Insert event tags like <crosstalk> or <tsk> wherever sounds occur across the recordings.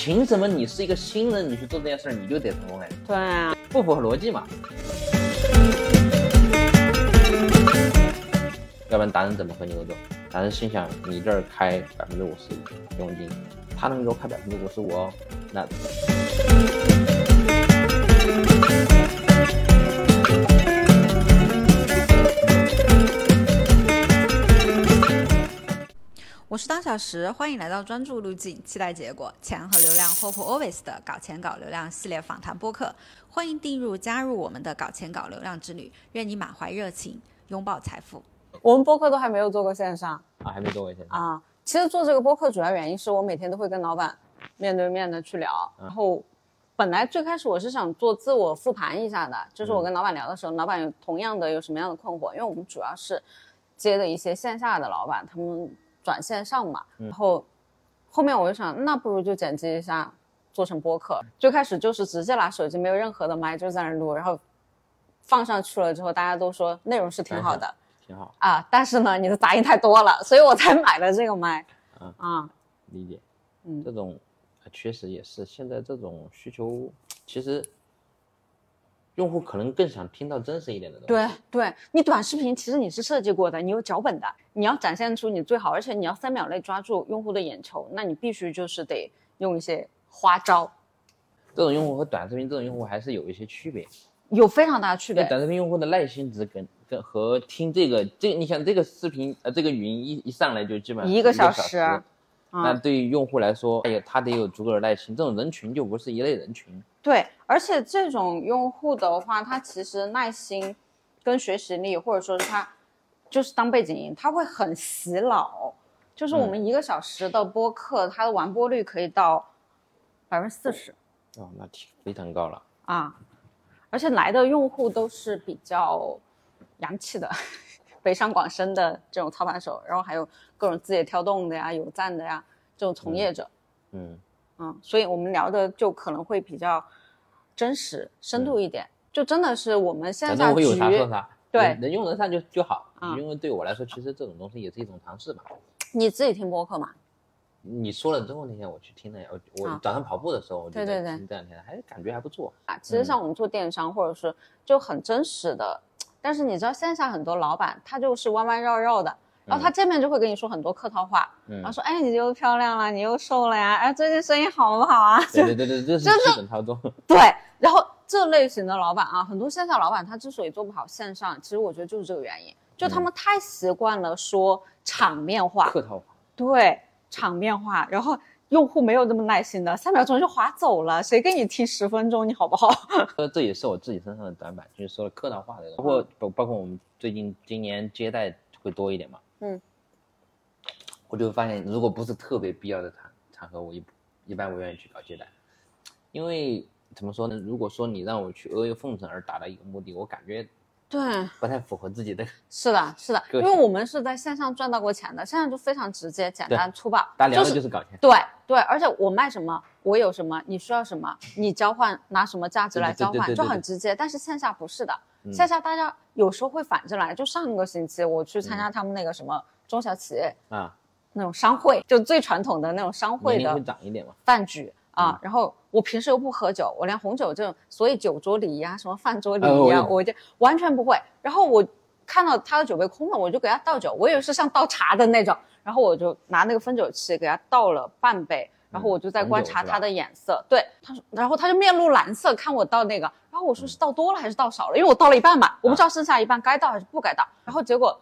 凭什么你是一个新人，你去做这件事儿你就得成功嘞？对啊，不符合逻辑嘛？要不然达人怎么和你合作？达人心想，你这儿开百分之五十佣金，他能给我开百分之五十五哦，那。我是当小时，欢迎来到专注路径，期待结果，钱和流量 Hope Always 的搞钱搞流量系列访谈播客，欢迎订入加入我们的搞钱搞流量之旅，愿你满怀热情，拥抱财富。我们播客都还没有做过线上啊，还没做过线上啊。其实做这个播客主要原因是我每天都会跟老板面对面的去聊，然后本来最开始我是想做自我复盘一下的，就是我跟老板聊的时候，老板有同样的有什么样的困惑，因为我们主要是接的一些线下的老板，他们。转线上嘛，然后后面我就想，那不如就剪辑一下，做成播客。最开始就是直接拿手机，没有任何的麦，就在那录，然后放上去了之后，大家都说内容是挺好的，挺好啊。但是呢，你的杂音太多了，<laughs> 所以我才买了这个麦。啊，理解。嗯，这种确实也是现在这种需求，其实。用户可能更想听到真实一点的东西。对，对你短视频其实你是设计过的，你有脚本的，你要展现出你最好，而且你要三秒内抓住用户的眼球，那你必须就是得用一些花招。这种用户和短视频这种用户还是有一些区别，有非常大的区别。短视频用户的耐心值跟跟和听这个这，你想这个视频呃这个语音一一上来就基本上一个小时。那对于用户来说，哎呀，他得有足够的耐心。这种人群就不是一类人群。对，而且这种用户的话，他其实耐心跟学习力，或者说是他就是当背景音，他会很洗脑。就是我们一个小时的播客，它的完播率可以到百分之四十。哦，那挺非常高了啊！而且来的用户都是比较洋气的。北上广深的这种操盘手，然后还有各种字节跳动的呀、有赞的呀这种从业者，嗯嗯，所以我们聊的就可能会比较真实、深度一点，就真的是我们线下局，对，能用得上就就好。因为对我来说，其实这种东西也是一种尝试嘛。你自己听播客嘛？你说了之后，那天我去听了，我我早上跑步的时候，我对对对，这两天还感觉还不错啊。其实像我们做电商，或者是就很真实的。但是你知道线下很多老板他就是弯弯绕绕的，然后他见面就会跟你说很多客套话，然后说哎你又漂亮了，你又瘦了呀，哎最近生意好不好啊？对对对对，这是基本操作。<laughs> 对，然后这类型的老板啊，很多线下老板他之所以做不好线上，其实我觉得就是这个原因，就他们太习惯了说场面话、客套话。对，场面话，然后。用户没有那么耐心的，三秒钟就划走了，谁跟你听十分钟？你好不好？<laughs> 呃，这也是我自己身上的短板，就是说客套话的，包括包包括我们最近今年接待会多一点嘛。嗯，我就发现，如果不是特别必要的场场合，我一一般不愿意去搞接待，因为怎么说呢？如果说你让我去阿谀奉承而达到一个目的，我感觉。对，不太符合自己的。是的，是的，<laughs> 因为我们是在线上赚到过钱的，线上就非常直接、简单、粗暴。大家聊的就是搞钱。对对，而且我卖什么，我有什么，你需要什么，你交换拿什么价值来交换，就很直接。但是线下不是的，线下大家有时候会反着来。就上个星期我去参加他们那个什么中小企业啊，那种商会，就最传统的那种商会的饭局。啊，然后我平时又不喝酒，我连红酒这种，所以酒桌礼仪啊，什么饭桌礼仪啊，我就完全不会。然后我看到他的酒杯空了，我就给他倒酒，我以为是像倒茶的那种，然后我就拿那个分酒器给他倒了半杯，然后我就在观察他的眼色。对，他说，然后他就面露蓝色看我倒那个，然后我说是倒多了还是倒少了，因为我倒了一半嘛，我不知道剩下一半该倒还是不该倒。然后结果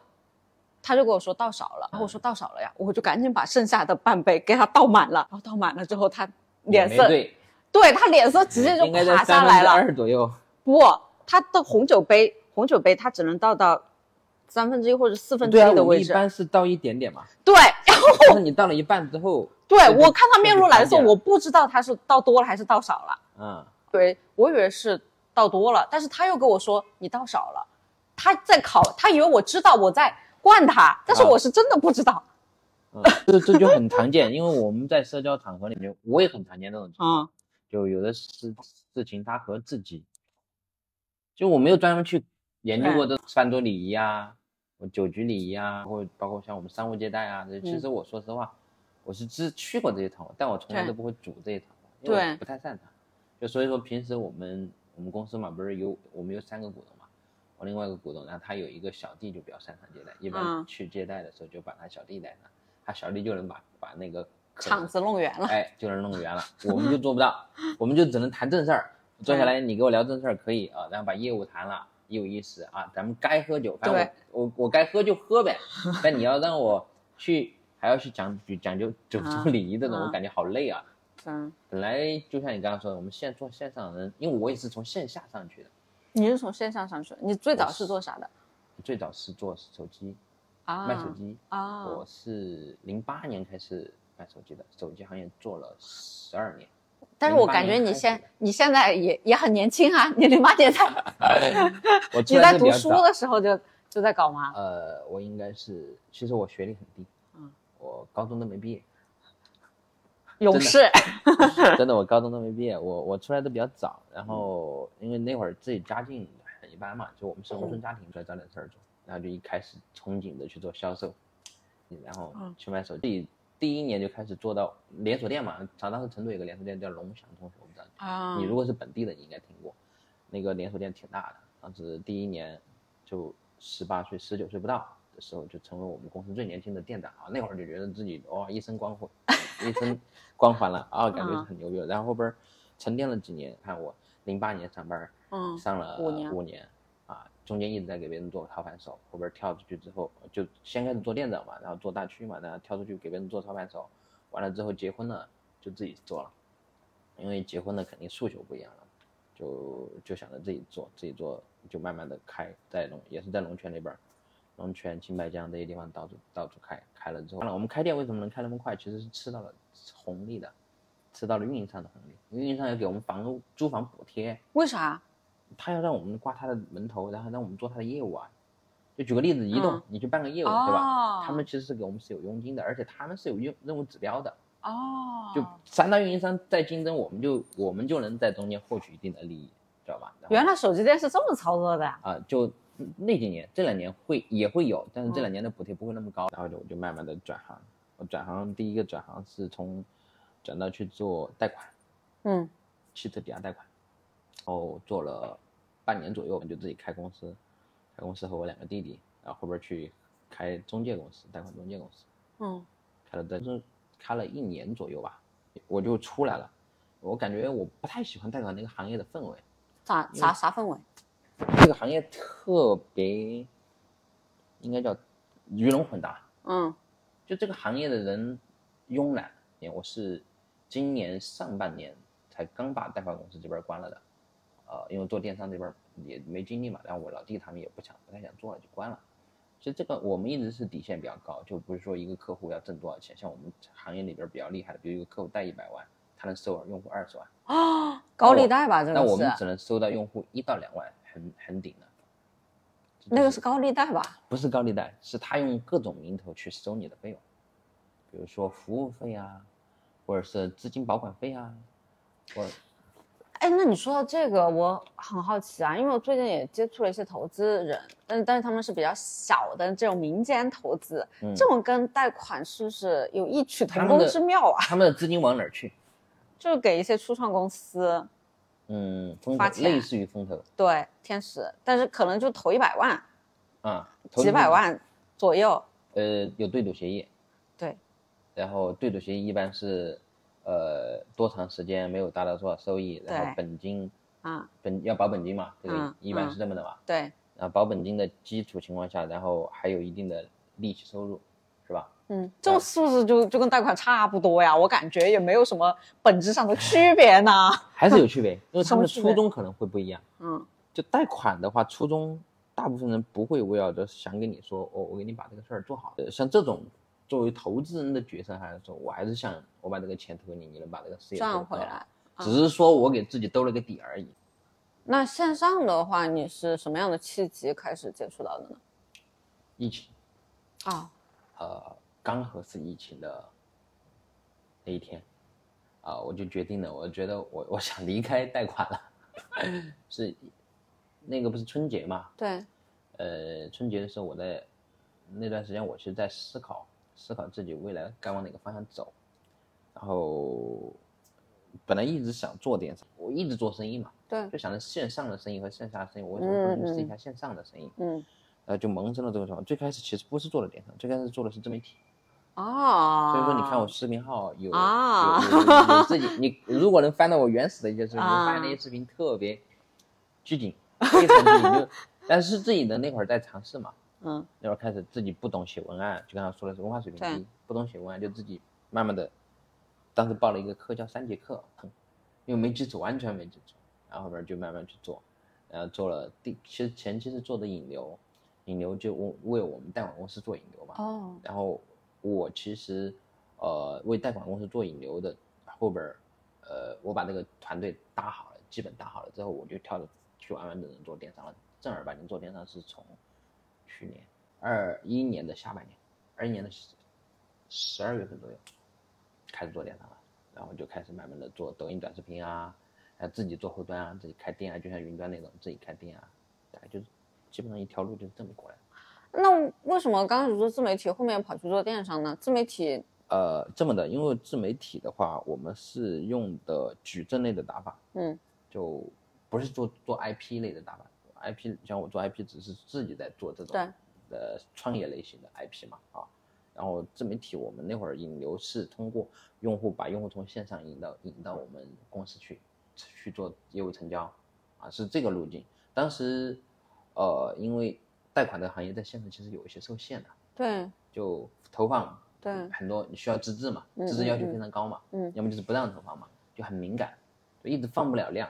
他就跟我说倒少了，然后我说倒少了呀，我就赶紧把剩下的半杯给他倒满了，然后倒满了之后他。脸色对，对他脸色直接就垮下来了。二左右。不，他的红酒杯，红酒杯他只能倒到三分之一或者四分之一的位置。一般是倒一点点嘛。对，然后你倒了一半之后。对，我看他面露蓝色，我不知道他是倒多了还是倒少了。嗯。对，我以为是倒多了，但是他又跟我说你倒少了，他在考，他以为我知道我在灌他，但是我是真的不知道。这这就很常见，因为我们在社交场合里面，我也很常见这种情况。就有的事事情，他和自己，就我没有专门去研究过这饭桌礼仪啊，酒局礼仪啊，或包括像我们商务接待啊，其实我说实话，我是只去过这些场合，但我从来都不会组这些场合。因为我不太擅长。就所以说平时我们我们公司嘛，不是有我们有三个股东嘛，我另外一个股东，然后他有一个小弟就比较擅长接待，一般去接待的时候就把他小弟带上，他小弟就能把把那个场子弄圆了，哎，就能弄圆了。我们就做不到，我们就只能谈正事儿，<laughs> 坐下来你给我聊正事儿可以啊，然后把业务谈了。有意思啊，咱们该喝酒，反正我我我该喝就喝呗。<laughs> 但你要让我去，还要去讲讲究酒桌礼仪这种，我感觉好累啊。嗯。本来就像你刚刚说的，我们现在做线上人，因为我也是从线下上去的。你是从线上上去的？你最早是做啥的？最早是做手机，啊卖手机。啊。我是零八年开始卖手机的，手机行业做了十二年。但是我感觉你现你现在也也很年轻啊，你零八年才，<laughs> 你在读书的时候就就在搞吗？呃，我应该是，其实我学历很低，嗯，我高中都没毕业。<laughs> 勇士，真的，<laughs> <laughs> 我高中都没毕业，我我出来的比较早，然后因为那会儿自己家境很一般嘛，就我们是农村家庭，出来找点事儿做，然后就一开始憧憬着去做销售，然后去卖手机。第一年就开始做到连锁店嘛，常当时成都有个连锁店叫龙翔中学，我不知道啊。你如果是本地的，你应该听过，那个连锁店挺大的。当时第一年就十八岁、十九岁不到的时候，就成为我们公司最年轻的店长啊。那会儿就觉得自己哇一身光辉，一身光环了啊，感觉很牛逼。然后后边沉淀了几年，看我零八年上班，嗯，上了五年，五年。中间一直在给别人做操盘手，后边跳出去之后，就先开始做店长嘛，然后做大区嘛，然后跳出去给别人做操盘手，完了之后结婚了就自己做了，因为结婚了肯定诉求不一样了，就就想着自己做，自己做就慢慢的开，在龙也是在龙泉那边，龙泉、青白江这些地方到处到处开，开了之后，我们开店为什么能开那么快？其实是吃到了红利的，吃到了运营商的红利，运营商要给我们房租房补贴，为啥？他要让我们挂他的门头，然后让我们做他的业务啊。就举个例子，移动，你去办个业务，对吧？他们其实是给我们是有佣金的，而且他们是有任任务指标的。哦。就三大运营商在竞争，我们就我们就能在中间获取一定的利益，知道吧？原来手机店是这么操作的呀？啊，就那几年，这两年会也会有，但是这两年的补贴不会那么高。然后就我就慢慢的转行，我转行第一个转行是从转到去做贷款，嗯，汽车抵押贷款。然后做了半年左右，我就自己开公司，开公司和我两个弟弟，然后后边去开中介公司，贷款中介公司，嗯，开了在是开了一年左右吧，我就出来了。我感觉我不太喜欢贷款那个行业的氛围，咋啥啥氛围？这个行业特别，应该叫鱼龙混杂。嗯，就这个行业的人慵懒。我是今年上半年才刚把代发公司这边关了的。呃，因为做电商这边也没精力嘛，然后我老弟他们也不想不太想做了，就关了。其实这个我们一直是底线比较高，就不是说一个客户要挣多少钱，像我们行业里边比较厉害的，比如一个客户贷一百万，他能收用户二十万啊，高利贷吧？这个那我们只能收到用户一到两万，很很顶的。那个是高利贷吧？不是高利贷，是他用各种名头去收你的费用，比如说服务费啊，或者是资金保管费啊，或。哎，那你说到这个，我很好奇啊，因为我最近也接触了一些投资人，但但是他们是比较小的这种民间投资，这种跟贷款是不是有异曲同工之妙啊？他们的资金往哪儿去？就是给一些初创公司，嗯，类似于风投，对，天使，但是可能就投一百万，啊，几百万左右，呃，有对赌协议，对，然后对赌协议一般是。呃，多长时间没有达到多少收益，然后本金啊，本要保本金嘛，这个一般是这么的嘛。对，然后保本金的基础情况下，然后还有一定的利息收入，是吧？嗯，这种是不是就就跟贷款差不多呀？我感觉也没有什么本质上的区别呢。<laughs> 还是有区别，因为他们的初衷可能会不一样。嗯，就贷款的话，初衷大部分人不会围绕着想跟你说，我我给你把这个事儿做好。呃，像这种。作为投资人的角色，还是说我还是想我把这个钱投给你，你能把这个事业赚回来，只是说我给自己兜了个底而已。那线上的话，你是什么样的契机开始接触到的呢？疫情啊，呃，刚合适疫情的那一天啊，我就决定了，我觉得我我想离开贷款了，<laughs> 是那个不是春节嘛？对，呃，春节的时候我在。那段时间，我其实在思考，思考自己未来该往哪个方向走，然后本来一直想做电商，我一直做生意嘛，对，就想着线上的生意和线下的生意，我为什么不去试一下线上的生意？嗯，呃，就萌生了这个想法。最开始其实不是做的电商，最开始做的是自媒体。哦，所以说你看我视频号有啊有有有 <laughs> 自己，你如果能翻到我原始的一些视频，发现那些视频特别拘谨，非常拘谨。就 <laughs> 但是自己的那会儿在尝试嘛，嗯那会儿开始自己不懂写文案，就刚才说的是文化水平对低，不懂写文案就自己慢慢的，当时报了一个课叫三节课，哼因为没基础，完全没基础，然后后边就慢慢去做，然后做了第其实前期是做的引流，引流就为为我们贷款公司做引流嘛，哦，然后我其实呃为贷款公司做引流的后边儿，呃我把这个团队搭好了，基本搭好了之后，我就跳着去完完整整做电商了。正儿八经做电商是从去年二一年的下半年，二一年的十十二月份左右开始做电商了，然后就开始慢慢的做抖音短视频啊，还自己做后端啊，自己开店啊，就像云端那种自己开店啊，大概就是基本上一条路就是这么过来的。那为什么刚开始做自媒体，后面跑去做电商呢？自媒体呃，这么的，因为自媒体的话，我们是用的矩阵类的打法，嗯，就不是做做 IP 类的打法。IP 像我做 IP 只是自己在做这种对呃创业类型的 IP 嘛啊，然后自媒体我们那会儿引流是通过用户把用户从线上引到引到我们公司去去做业务成交啊，是这个路径。当时呃，因为贷款的行业在线上其实有一些受限的，对。就投放对。很多你需要资质嘛，嗯资质要求非常高嘛，嗯。要么就是不让投放嘛，就很敏感，就一直放不了量。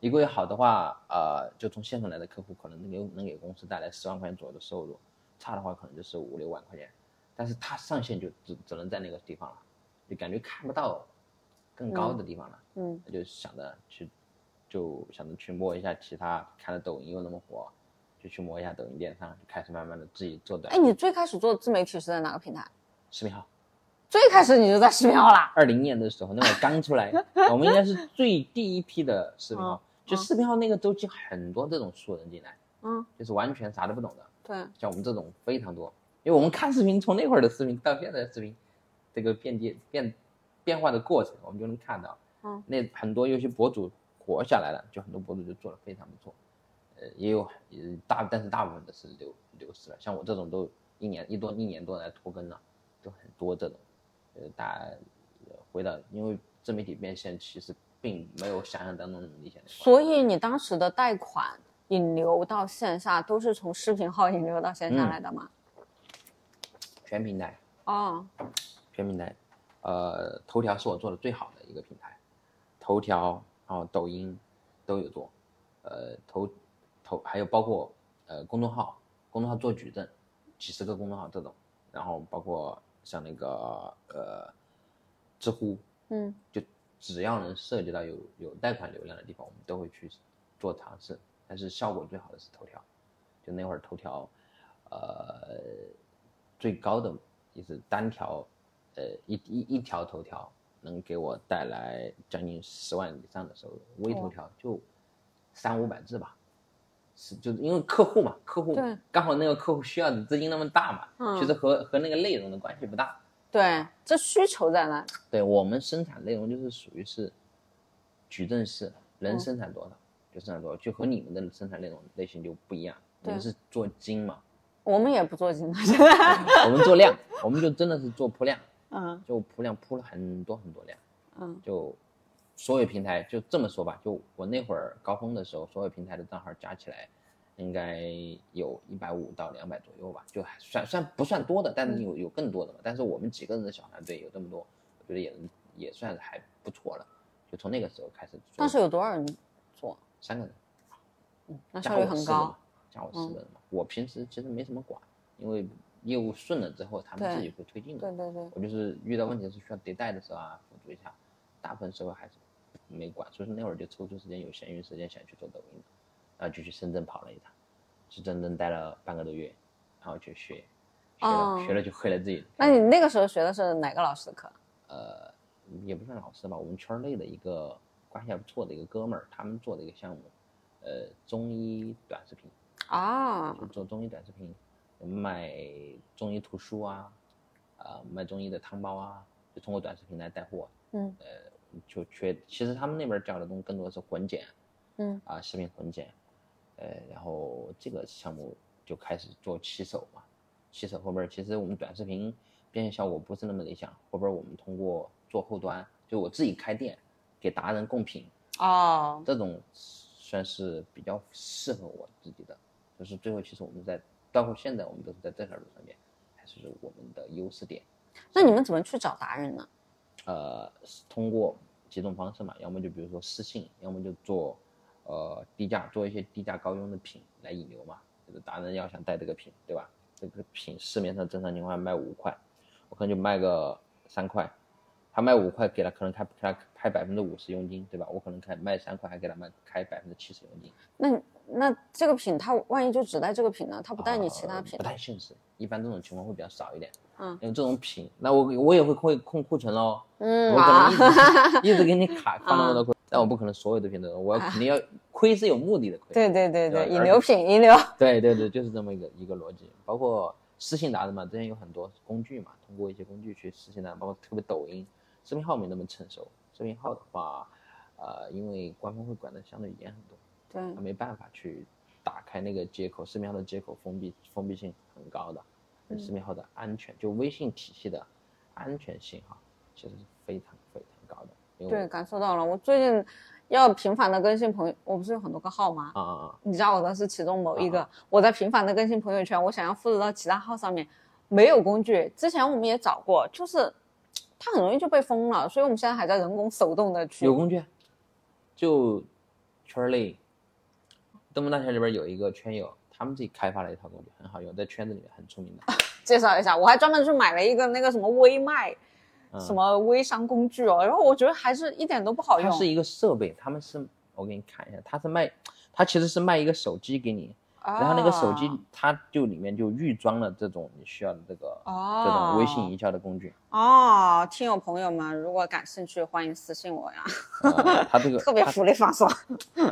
一个月好的话，呃，就从线上来的客户可能能给能给公司带来十万块钱左右的收入，差的话可能就是五六万块钱，但是他上限就只只能在那个地方了，就感觉看不到更高的地方了，嗯他就想着去，就想着去摸一下其他，看了抖音又那么火，就去摸一下抖音电商，就开始慢慢的自己做短哎，你最开始做自媒体是在哪个平台？视频号。最开始你就在视频号啦？二零年的时候，那会儿刚出来，我们应该是最第一批的视频号。就视频号那个周期，很多这种素人进来，嗯，就是完全啥都不懂的，对，像我们这种非常多。因为我们看视频，从那会儿的视频到现在的视频，这个变界变变化的过程，我们就能看到。嗯，那很多有些博主活下来了，就很多博主就做的非常不错。呃，也有呃大，但是大部分的是流流失了。像我这种都一年一多一年多来拖更了，就很多这种。呃，大家回到，因为自媒体变现其实并没有想象当中那么理想的。所以你当时的贷款引流到线下都是从视频号引流到线下来的吗？全平台，哦，全平台，呃，头条是我做的最好的一个平台，头条，然后抖音都有做，呃，头头还有包括呃公众号，公众号做矩阵，几十个公众号这种，然后包括像那个呃知乎，嗯，就只要能涉及到有有贷款流量的地方，我们都会去做尝试。但是效果最好的是头条，就那会儿头条，呃，最高的也是单条，呃，一一一条头条能给我带来将近十万以上的收入，微头条就三五百字吧。是，就是因为客户嘛，客户刚好那个客户需要的资金那么大嘛，嗯其实和和那个内容的关系不大。对，这需求在哪。对我们生产内容就是属于是矩阵式，能嗯生产多少、就生产多少，就和你们的生产内容类型就不一样。你们是做精嘛，我们也不做精的。<laughs> 我们做量，我们就真的是做铺量，嗯就铺量铺了很多很多量，嗯就所有平台就这么说吧，就我那会儿高峰的时候，所有平台的账号加起来。应该有一百五到两百左右吧，就还算算不算多的，但是有有更多的嘛。但是我们几个人的小团队有这么多，我觉得也也算是还不错了。就从那个时候开始做，当时有多少人做？三个人，嗯，那加效率很高加我四个人嘛。我平时其实没什么管，因为业务顺了之后，他们自己会推进的。对对对，我就是遇到问题是需要迭代的时候啊，辅助一下。大部分时候还是没管，所以说那会儿就抽出时间有闲余时间想去做抖音，然后就去深圳跑了一趟，去深圳待了半个多月，然后去学，学了、哦学了就会了自己。那你那个时候学的是哪个老师的课？呃，也不算老师吧，我们圈内的一个关系还不错的一个哥们儿，他们做的一个项目，呃，中医短视频，啊就做中医短视频，卖中医图书啊，啊、卖中医的汤包啊，就通过短视频来带货。嗯，呃，就缺。其实他们那边教的东西更多是混剪，嗯啊，视频混剪，呃，然后这个项目就开始做骑手嘛。骑手后边其实我们短视频变现效果不是那么理想，后边我们通过做后端，就我自己开店给达人供品，哦，这种算是比较适合我自己的。就是最后其实我们在包括现在我们都是在这条路上面，还是我们的优势点。那你们怎么去找达人呢？呃，通过几种方式嘛，要么就比如说私信，要么就做呃低价，做一些低价高佣的品来引流嘛。就是达人要想带这个品，对吧？这个品市面上正常情况下卖五块，我可能就卖个三块，他卖五块给他可能开给他开百分之五十佣金，对吧？我可能开卖三块还给他卖开百分之七十佣金。那那这个品他万一就只带这个品呢？他不带你其他品？不太现实，一般这种情况会比较少一点。嗯，因为这种品，那我我也会会控库存喽。嗯我可能一直、啊 <laughs> 一直给你卡 <laughs> 放那么多库，但我不可能所有的品都，我要肯定要亏是有目的的亏。对对对对，对引流品引流。对对对，就是这么一个一个逻辑。包括私信达人嘛，之前有很多工具嘛，通过一些工具去私信达人，包括特别抖音，视频号没那么成熟。视频号的话，呃，因为官方会管的相对严很多，没办法去打开那个接口，视频号的接口封闭封闭性很高的，视频号的安全，就微信体系的安全性哈，其实是非常非常高的。对，感受到了。我最近要频繁的更新朋友，我不是有很多个号吗？啊啊啊，你知道我的是其中某一个，啊我在频繁的更新朋友圈，我想要复制到其他号上面，没有工具。之前我们也找过，就是它很容易就被封了，所以我们现在还在人工手动的去。有工具，就圈内，东风大学里边有一个圈友，他们自己开发了一套工具，很好用，在圈子里面很出名的。<laughs> 介绍一下，我还专门去买了一个那个什么微卖，嗯什么微商工具哦，然后我觉得还是一点都不好用。它是一个设备，他们是我给你看一下，它是卖，它其实是卖一个手机给你，然后那个手机哦它就里面就预装了这种你需要的这个、哦这种微信营销的工具。哦，听友朋友们，如果感兴趣，欢迎私信我呀，呃、它这个 <laughs> 特别它福利放送。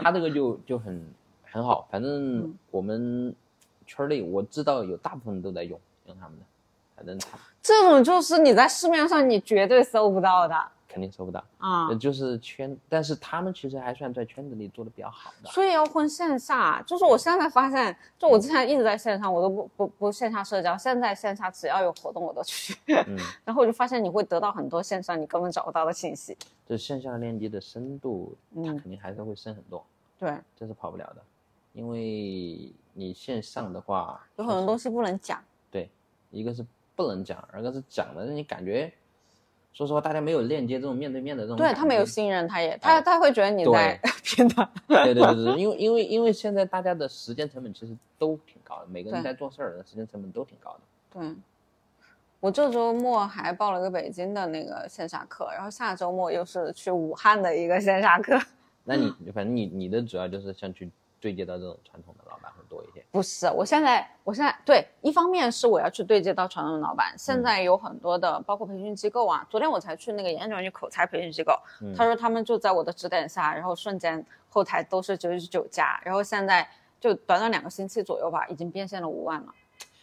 它这个就就很很好，反正嗯我们圈内我知道有大部分都在用用他们的，反正这种就是你在市面上你绝对搜不到的肯定搜不到。啊呃，就是圈，但是他们其实还算在圈子里做的比较好的。所以要混线下。就是我现在发现，就我之前一直在线上，我都不不不线下社交，现在线下只要有活动我都去。嗯，<laughs> 然后我就发现你会得到很多线上你根本找不到的信息。就线下链接的深度，它嗯肯定还是会深很多，对，这是跑不了的。因为你线上的话，有很多东西不能讲。对，一个是不能讲，二个是讲的，你感觉，说实话，大家没有链接这种面对面的这种，对他没有。信任，他也他哎他会觉得你在 <laughs> 骗他。对对对对，<laughs> 因为因为因为现在大家的时间成本其实都挺高的，每个人在做事儿的时间成本都挺高的。对，我这周末还报了个北京的那个线下课，然后下周末又是去武汉的一个线下课。那你 <laughs> 反正你你的主要就是像去对接到这种传统的老板会多一些。不是，我现在我现在对，一方面是我要去对接到传统的老板，现在有很多的包括培训机构啊，昨天我才去那个演讲与口才培训机构，嗯他说他们就在我的指点下，然后瞬间后台都是九十九加，然后现在就短短两个星期左右吧，已经变现了五万了。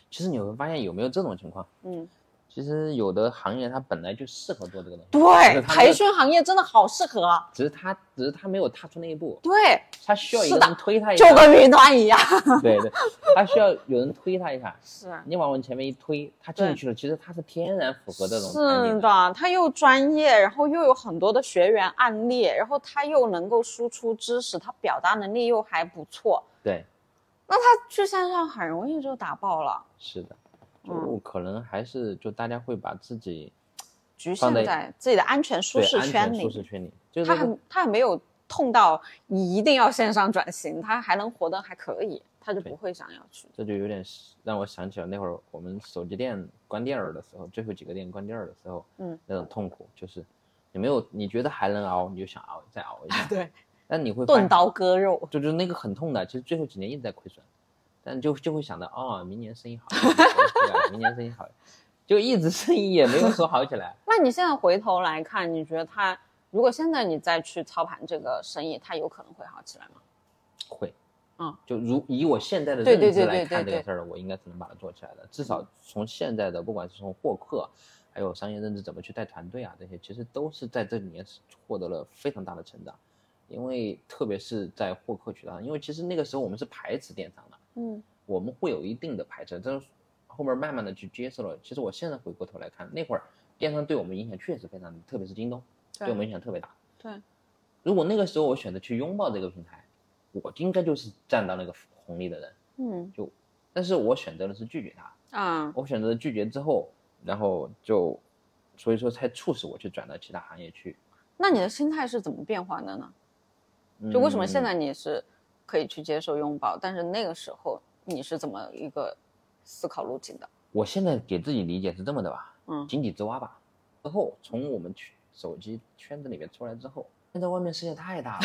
其实你会发现有没有这种情况？嗯，其实有的行业它本来就适合做这个东西，对，培训行业真的好适合。只是他只是他没有踏出那一步，对，他需要一是的个人推他一下。就跟云端一样。对对，他需要有人推他一下。是。你往往前面一推，他进去了，其实他是天然符合这种是的，他又专业，然后又有很多的学员案例，然后他又能够输出知识，他表达能力又还不错，对，那他去线上很容易就打爆了，是的，就嗯可能还是就大家会把自己局限在自己的安全舒适圈里。舒适圈里，就是他这个还他还没有痛到你一定要线上转型，他还能活得还可以，他就不会想要去。这就有点让我想起了那会儿我们手机店关店儿的时候，最后几个店关店儿的时候，嗯，那种痛苦，就是你没有你觉得还能熬，你就想熬再熬一下，<laughs> 对，但你会钝刀割肉。就就是那个很痛的，其实最后几年一直在亏损，但就就会想到哦，明年生意好？明年生意好，就一直生意也没有说好起来。那你现在回头来看，你觉得他如果现在你再去操盘这个生意，他有可能会好起来吗？会，嗯，就如以我现在的认知来看这个事儿，我应该是能把它做起来的。至少从现在的，不管是从获客，还有商业认知怎么去带团队啊，这些其实都是在这里面获得了非常大的成长。因为特别是在获客渠道上，因为其实那个时候我们是排斥电商的，嗯，我们会有一定的排斥，但是后面慢慢的去接受了。其实我现在回过头来看，那会儿电商对我们影响确实非常，特别是京东，对我们影响特别大。对，如果那个时候我选择去拥抱这个平台，我应该就是占到那个红利的人，嗯，就，但是我选择的是拒绝他，啊，我选择拒绝之后，然后就，所以说才促使我去转到其他行业去。那你的心态是怎么变化的呢？就为什么现在你是可以去接受拥抱，但是那个时候你是怎么一个思考路径的？我现在给自己理解是这么的吧，嗯，井底之蛙吧。之后从我们去手机圈子里面出来之后，现在外面世界太大了，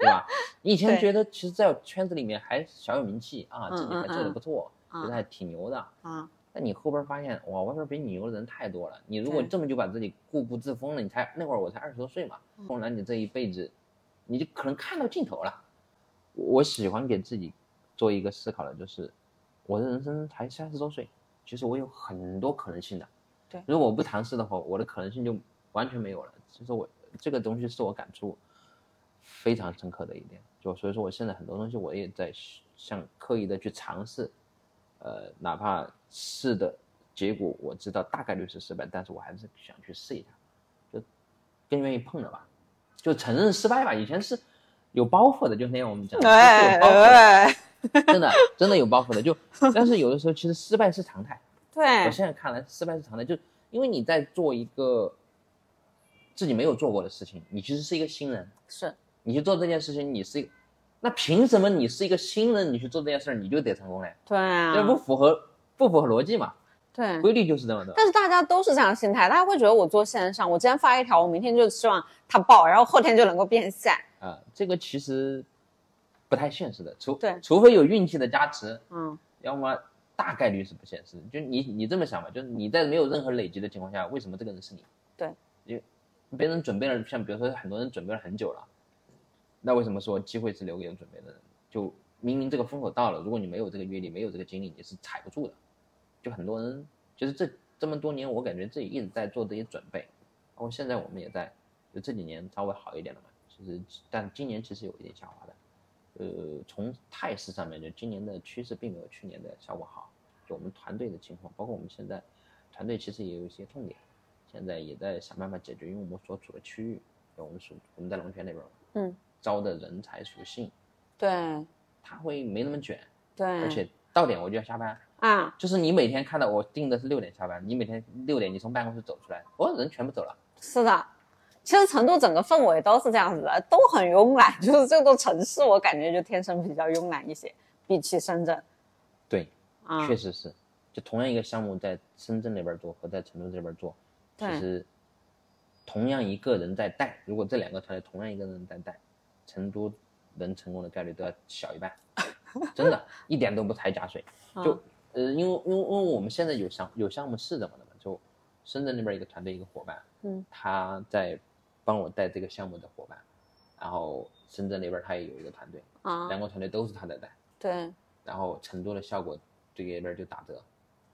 对吧？<laughs> 你以前觉得其实，在圈子里面还小有名气啊，自己还做的不错，觉得还挺牛的啊。但你后边发现，哇，外边比你牛的人太多了。你如果这么就把自己固步自封了，你才那会儿我才二十多岁嘛，后来你这一辈子。你就可能看到尽头了。我喜欢给自己做一个思考的，就是我的人生才三十多岁，其实我有很多可能性的。对，如果我不尝试的话，我的可能性就完全没有了。其实我这个东西是我感触非常深刻的一点。就所以说，我现在很多东西我也在想刻意的去尝试，呃，哪怕试的结果我知道大概率是失败，但是我还是想去试一下，就更愿意碰了吧。就承认失败吧，以前是有包袱的，就那天我们讲，对，<laughs> 真的真的有包袱的。就但是有的时候其实失败是常态。<laughs> 对，我现在看来失败是常态，就因为你在做一个自己没有做过的事情，你其实是一个新人。是，你去做这件事情，你是一个，那凭什么你是一个新人，你去做这件事你就得成功嘞？对啊，这不符合不符合逻辑嘛？对，规律就是这样的。但是大家都是这样心态，大家会觉得我做线上，我今天发一条，我明天就希望它爆，然后后天就能够变现。啊，这个其实不太现实的，除对，除非有运气的加持，嗯，要么大概率是不现实。就你你这么想吧，就是你在没有任何累积的情况下，为什么这个人是你？对，因别人准备了，像比如说很多人准备了很久了，那为什么说机会是留给有准备的人？就明明这个风口到了，如果你没有这个阅历，没有这个经历，你是踩不住的。就很多人，就是这这么多年，我感觉自己一直在做这些准备，包括现在我们也在，就这几年稍微好一点了嘛。其实，但今年其实有一点下滑的，呃，从态势上面，就今年的趋势并没有去年的效果好。就我们团队的情况，包括我们现在团队其实也有一些痛点，现在也在想办法解决，因为我们所处的区域，我们属我们在龙泉那边，嗯，招的人才属性，对，他会没那么卷，对，而且到点我就要下班。啊，就是你每天看到我定的是六点下班，你每天六点你从办公室走出来，哦，人全部走了。是的，其实成都整个氛围都是这样子的，都很慵懒。<laughs> 就是这座城市，我感觉就天生比较慵懒一些，比起深圳。对，啊，确实是。就同样一个项目，在深圳那边做和在成都这边做，其实同样一个人在带，如果这两个团队同样一个人在带，成都能成功的概率都要小一半，真的，一点都不踩假水。<laughs> 就呃，因为因为因为我们现在有项有项目是怎么的嘛？就深圳那边一个团队一个伙伴，嗯，他在帮我带这个项目的伙伴，然后深圳那边他也有一个团队，啊，两个团队都是他在带，对，然后成都的效果这个边就打折，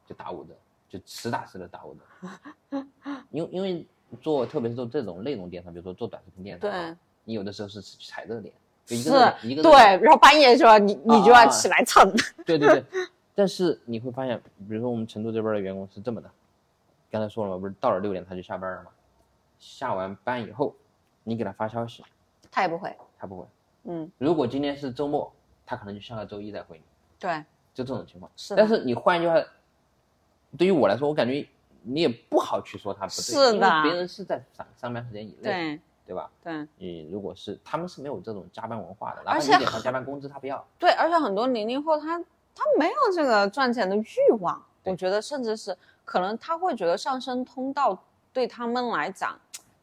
就打五折，就实打实的打五折，<laughs> 因为因为做特别是做这种内容电商，比如说做短视频电商，对，你有的时候是踩热点，是一个对，然后半夜是吧？你你就要起来蹭，对对对。<laughs> 但是你会发现，比如说我们成都这边的员工是这么的，刚才说了嘛，不是到了六点他就下班了吗？下完班以后，你给他发消息，他也不回，他不回。嗯，如果今天是周末，他可能就下个周一再回你。对，就这种情况。是。但是你换一句话，对于我来说，我感觉你也不好去说他不对，是的，别人是在上上班时间以内，对对吧？对。你如果是他们是没有这种加班文化的，而且你给他加班工资他不要。对，而且很多零零后他。他没有这个赚钱的欲望，我觉得甚至是可能他会觉得上升通道对他们来讲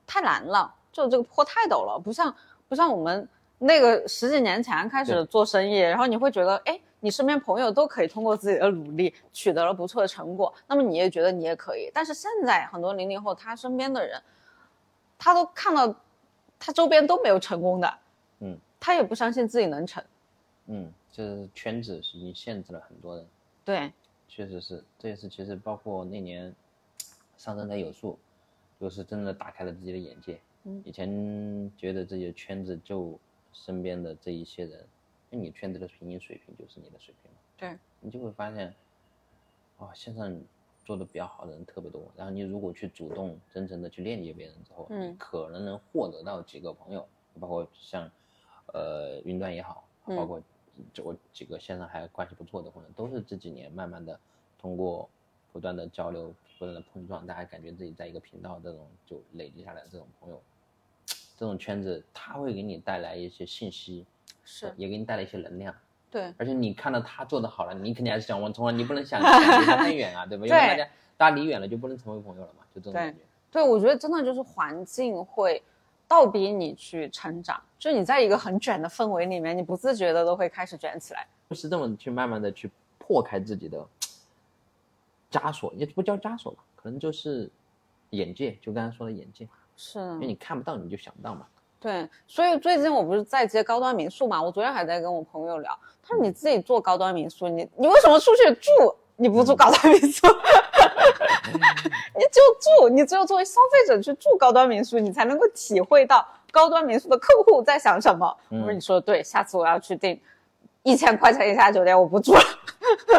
太难了，就这个坡太陡了，不像不像我们那个十几年前开始做生意，然后你会觉得，哎，你身边朋友都可以通过自己的努力取得了不错的成果，那么你也觉得你也可以。但是现在很多零零后他身边的人，他都看到他周边都没有成功的，嗯，他也不相信自己能成，嗯。这圈子已经限制了很多人，对，确实是，这也是其实包括那年上升才有数，就是真的打开了自己的眼界。嗯，以前觉得自己的圈子就身边的这一些人，那你圈子的平均水平就是你的水平嘛。对，你就会发现，哦，线上做的比较好的人特别多。然后你如果去主动真诚的去链接别人之后，嗯，可能能获得到几个朋友，包括像，呃，云端也好，包括我几个线上还关系不错的朋友，都是这几年慢慢的通过不断的交流。不断的碰撞，大家感觉自己在一个频道，这种就累积下来这种朋友，这种圈子，他会给你带来一些信息，是，也给你带来一些能量，对。而且你看到他做的好了，你肯定还是想往，从来你不能想 <laughs> 离他太远啊，对吧？因为大家大家离远了就不能成为朋友了嘛，就这种感觉。对，我觉得真的就是环境会倒逼你去成长，就你在一个很卷的氛围里面，你不自觉的都会开始卷起来，就是这么去慢慢的去破开自己的。<tsk> 枷锁也不叫枷锁吧，可能就是眼界，就刚才说的眼界，是，因为你看不到，你就想不到嘛。对，所以最近我不是在接高端民宿嘛，我昨天还在跟我朋友聊，他说你自己做高端民宿，你你为什么出去住，你不住高端民宿？<laughs> 你只有住，你只有作为消费者去住高端民宿，你才能够体会到高端民宿的客户在想什么。我说你说的对，下次我要去订一千块钱以下酒店，我不住了。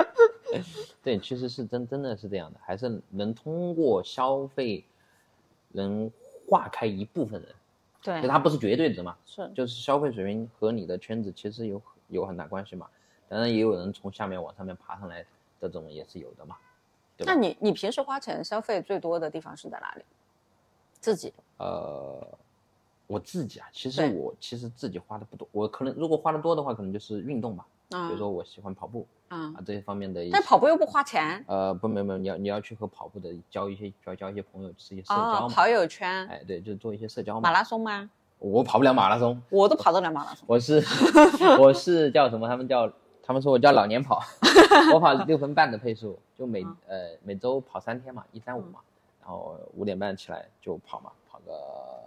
<laughs> 对，其实是真真的是这样的，还是能通过消费，能化开一部分人，对，就它不是绝对值嘛，是，就是消费水平和你的圈子其实有有很大关系嘛，当然也有人从下面往上面爬上来，这种也是有的嘛，对那你你平时花钱消费最多的地方是在哪里？自己？呃，我自己啊，其实我其实自己花的不多，我可能如果花的多的话，可能就是运动吧。比如说我喜欢跑步，啊这些方面的，但跑步又不花钱。呃，不，没有没有，你要你要去和跑步的交一些要交一些朋友，是一些社交嘛。跑友圈。哎，对，就做一些社交嘛。马拉松吗？我跑不了马拉松。我都跑得了马拉松。我是 <laughs> 我是叫什么？他们叫他们说我叫老年跑，<laughs> 我跑六分半的配速，就每呃每周跑三天嘛，一三五嘛，然后五点半起来就跑嘛，跑个呃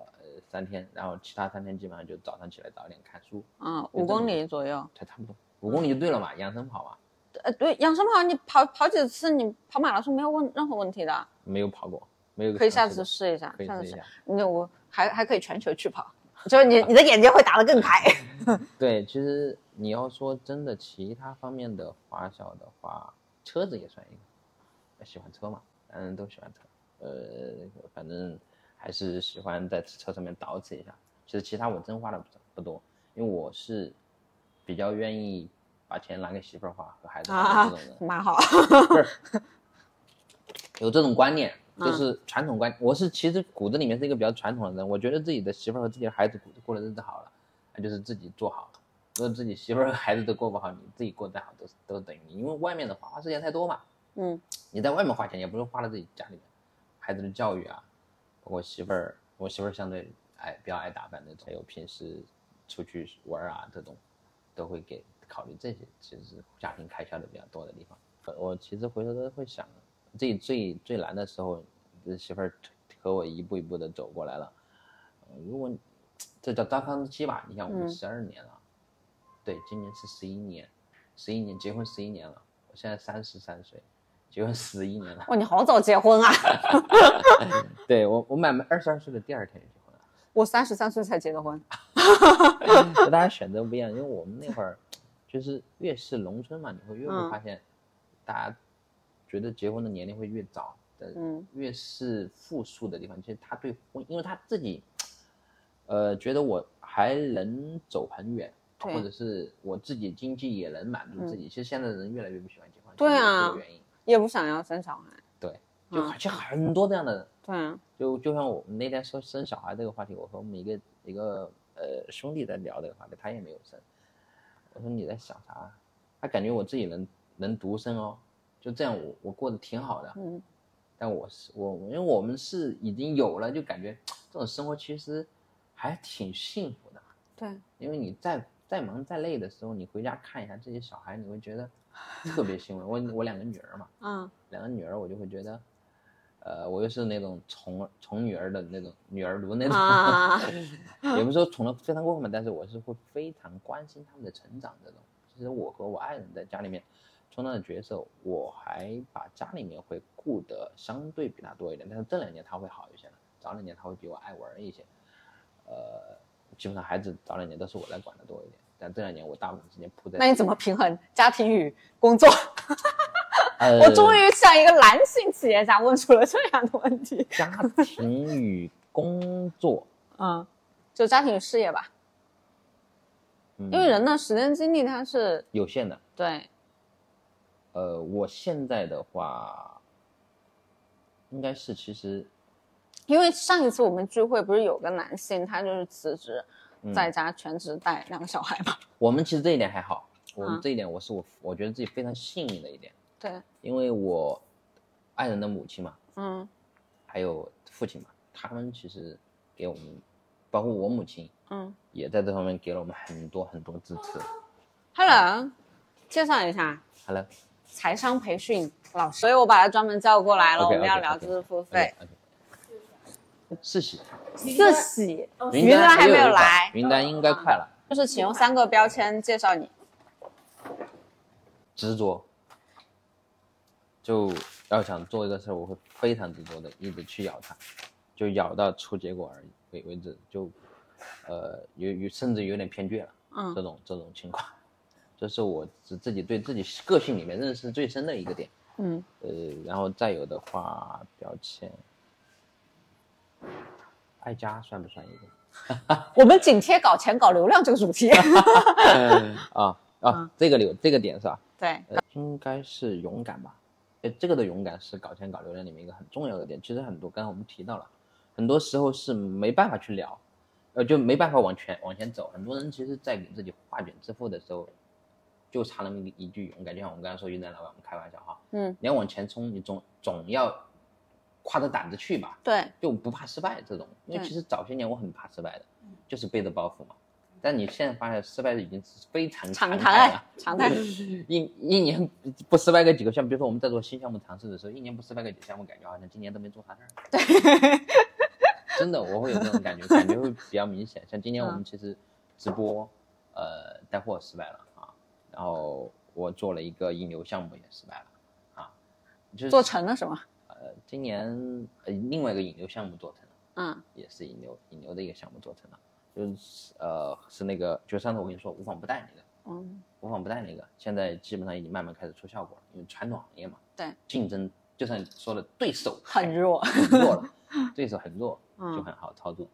三天，然后其他三天基本上就早上起来早点看书。嗯，五公里左右。才差不多。五公里就对了嘛，养生跑嘛。呃，对，养生跑你跑跑几次，你跑马拉松没有问任何问题的。没有跑过，没有。可以下次试一下，下次试。那我还还可以全球去跑，就是你 <laughs> 你的眼睛会打得更开。<laughs> 对，其实你要说真的，其他方面的花销的话，车子也算一个。喜欢车嘛，男人都喜欢车。呃，反正还是喜欢在车上面捯饬一下。其实其他我真花的不不多，因为我是。比较愿意把钱拿给媳妇儿花和孩子花这种人，蛮好。<laughs> 有这种观念，就是传统观。我是其实骨子里面是一个比较传统的人，我觉得自己的媳妇儿和自己的孩子过过的日子好了，那就是自己做好。如果自己媳妇儿和孩子都过不好，你自己过再好都是都等于你，因为外面的花花时间太多嘛。嗯。你在外面花钱，也不是花了自己家里面孩子的教育啊，包括媳妇儿，我媳妇儿相对爱比较爱打扮那种，还有平时出去玩啊这种。都会给考虑这些，其实是家庭开销的比较多的地方。我其实回头都会想，自己最最难的时候，媳妇儿和我一步一步的走过来了。如果这叫糟糠之妻吧，你像我们十二年了，对，今年是十一年，十一年结婚十一年了。我现在三十三岁，结婚十一年了。哇，你好早结婚啊！<laughs> 对我，我满二十二岁的第二天就结婚了。我三十三岁才结的婚。<laughs> 大家选择不一样，因为我们那会儿就是越是农村嘛，你会越会发现，大家觉得结婚的年龄会越早嗯，越是富庶的地方，其实他对婚，因为他自己，呃，觉得我还能走很远，或者是我自己经济也能满足自己。其实现在的人越来越不喜欢结婚，对啊，也不想要生小孩，对，就而且很多这样的人，对啊，就就像我们那天说生小孩这个话题，我和我们一个一个。呃，兄弟在聊这个话题，他也没有生。我说你在想啥？他感觉我自己能能独生哦，就这样，我我过得挺好的。嗯。但我是我，因为我们是已经有了，就感觉这种生活其实还挺幸福的。对。因为你再再忙再累的时候，你回家看一下这些小孩，你会觉得 <laughs> 特别欣慰。我我两个女儿嘛，嗯，两个女儿，我就会觉得。呃，我又是那种宠宠女儿的那种女儿奴那种，<laughs> 也不是说宠的非常过分嘛，但是我是会非常关心他们的成长这种，其实我和我爱人在家里面充当的角色，我还把家里面会顾得相对比他多一点。但是这两年他会好一些了，早两年他会比我爱玩一些。呃，基本上孩子早两年都是我来管的多一点，但这两年我大部分时间扑在。那你怎么平衡家庭与工作？<laughs> 我终于向一个男性企业家问出了这样的问题：家庭与工作，<laughs> 嗯，就家庭与事业吧。因为人的时间精力它是有限的。对。呃，我现在的话，应该是其实，因为上一次我们聚会不是有个男性，他就是辞职，在家全职带两个小孩嘛。我们其实这一点还好，我们这一点我是我我觉得自己非常幸运的一点。对，因为我爱人的母亲嘛，嗯，还有父亲嘛，他们其实给我们，包括我母亲，嗯，也在这方面给了我们很多很多支持。Hello，介绍一下，Hello，财商培训老师，所以我把他专门叫过来了，我们要聊知识付费。四喜，四喜，云丹还没有来，云丹应该快了。就是请用三个标签介绍你，执着。就要想做一个事儿，我会非常执着的一直去咬它，就咬到出结果而已为为止，就，呃，有有甚至有点偏倔了，嗯，这种这种情况，这是我自自己对自己个性里面认识最深的一个点，嗯，呃，然后再有的话，标签，爱家算不算一个？<laughs> 我们紧贴搞钱搞流量这个主题，<laughs> 啊啊，这个流这个点是吧？对，应该是勇敢吧。这个的勇敢是搞钱搞流量里面一个很重要的点。其实很多刚才我们提到了，很多时候是没办法去聊，呃，就没办法往前往前走。很多人其实，在给自己画卷致富的时候，就差那么一句勇敢。就像我们刚才说云南老板，我们开玩笑哈，嗯，你要往前冲，你总总要挎着胆子去吧，对，就不怕失败这种。因为其实早些年我很怕失败的，就是背着包袱嘛。但你现在发现失败已经是非常常态了，常态。<laughs> 一一年不失败个几个项目，比如说我们在做新项目尝试的时候，一年不失败个几个项目，感觉好像今年都没做啥事儿。对，真的我会有这种感觉，感觉会比较明显。像今年我们其实直播，呃，带货失败了啊，然后我做了一个引流项目也失败了啊，就是做成了什么？呃，今年呃另外一个引流项目做成了，嗯，也是引流引流的一个项目做成了。就是呃，是那个，就上次我跟你说无纺布袋那个，嗯，无纺布袋那个，现在基本上已经慢慢开始出效果了，因为传统行业嘛，对，竞争就像你说的，对手很弱，很弱了，<laughs> 对手很弱，就很好操作。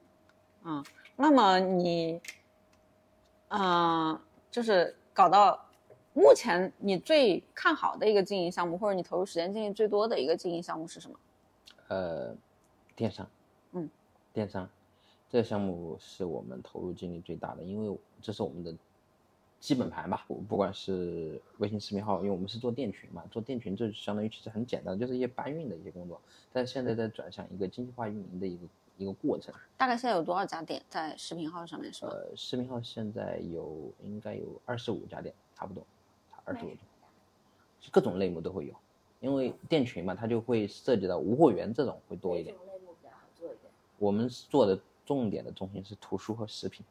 嗯，那么你，嗯，就是搞到目前你最看好的一个经营项目，或者你投入时间精力最多的一个经营项目是什么？呃，电商，嗯，电商。这个项目是我们投入精力最大的，因为这是我们的基本盘吧。不不管是微信视频号，因为我们是做店群嘛，做店群就相当于其实很简单，就是一些搬运的一些工作。但现在在转向一个精细化运营的一个一个过程。大概现在有多少家店在视频号上面？是吧？呃，视频号现在有应该有二十五家店，差不多，二十五家，各种类目都会有。因为店群嘛，它就会涉及到无货源这种会多一点。类目比较好做一点。我们做的。重点的中心是图书和食品，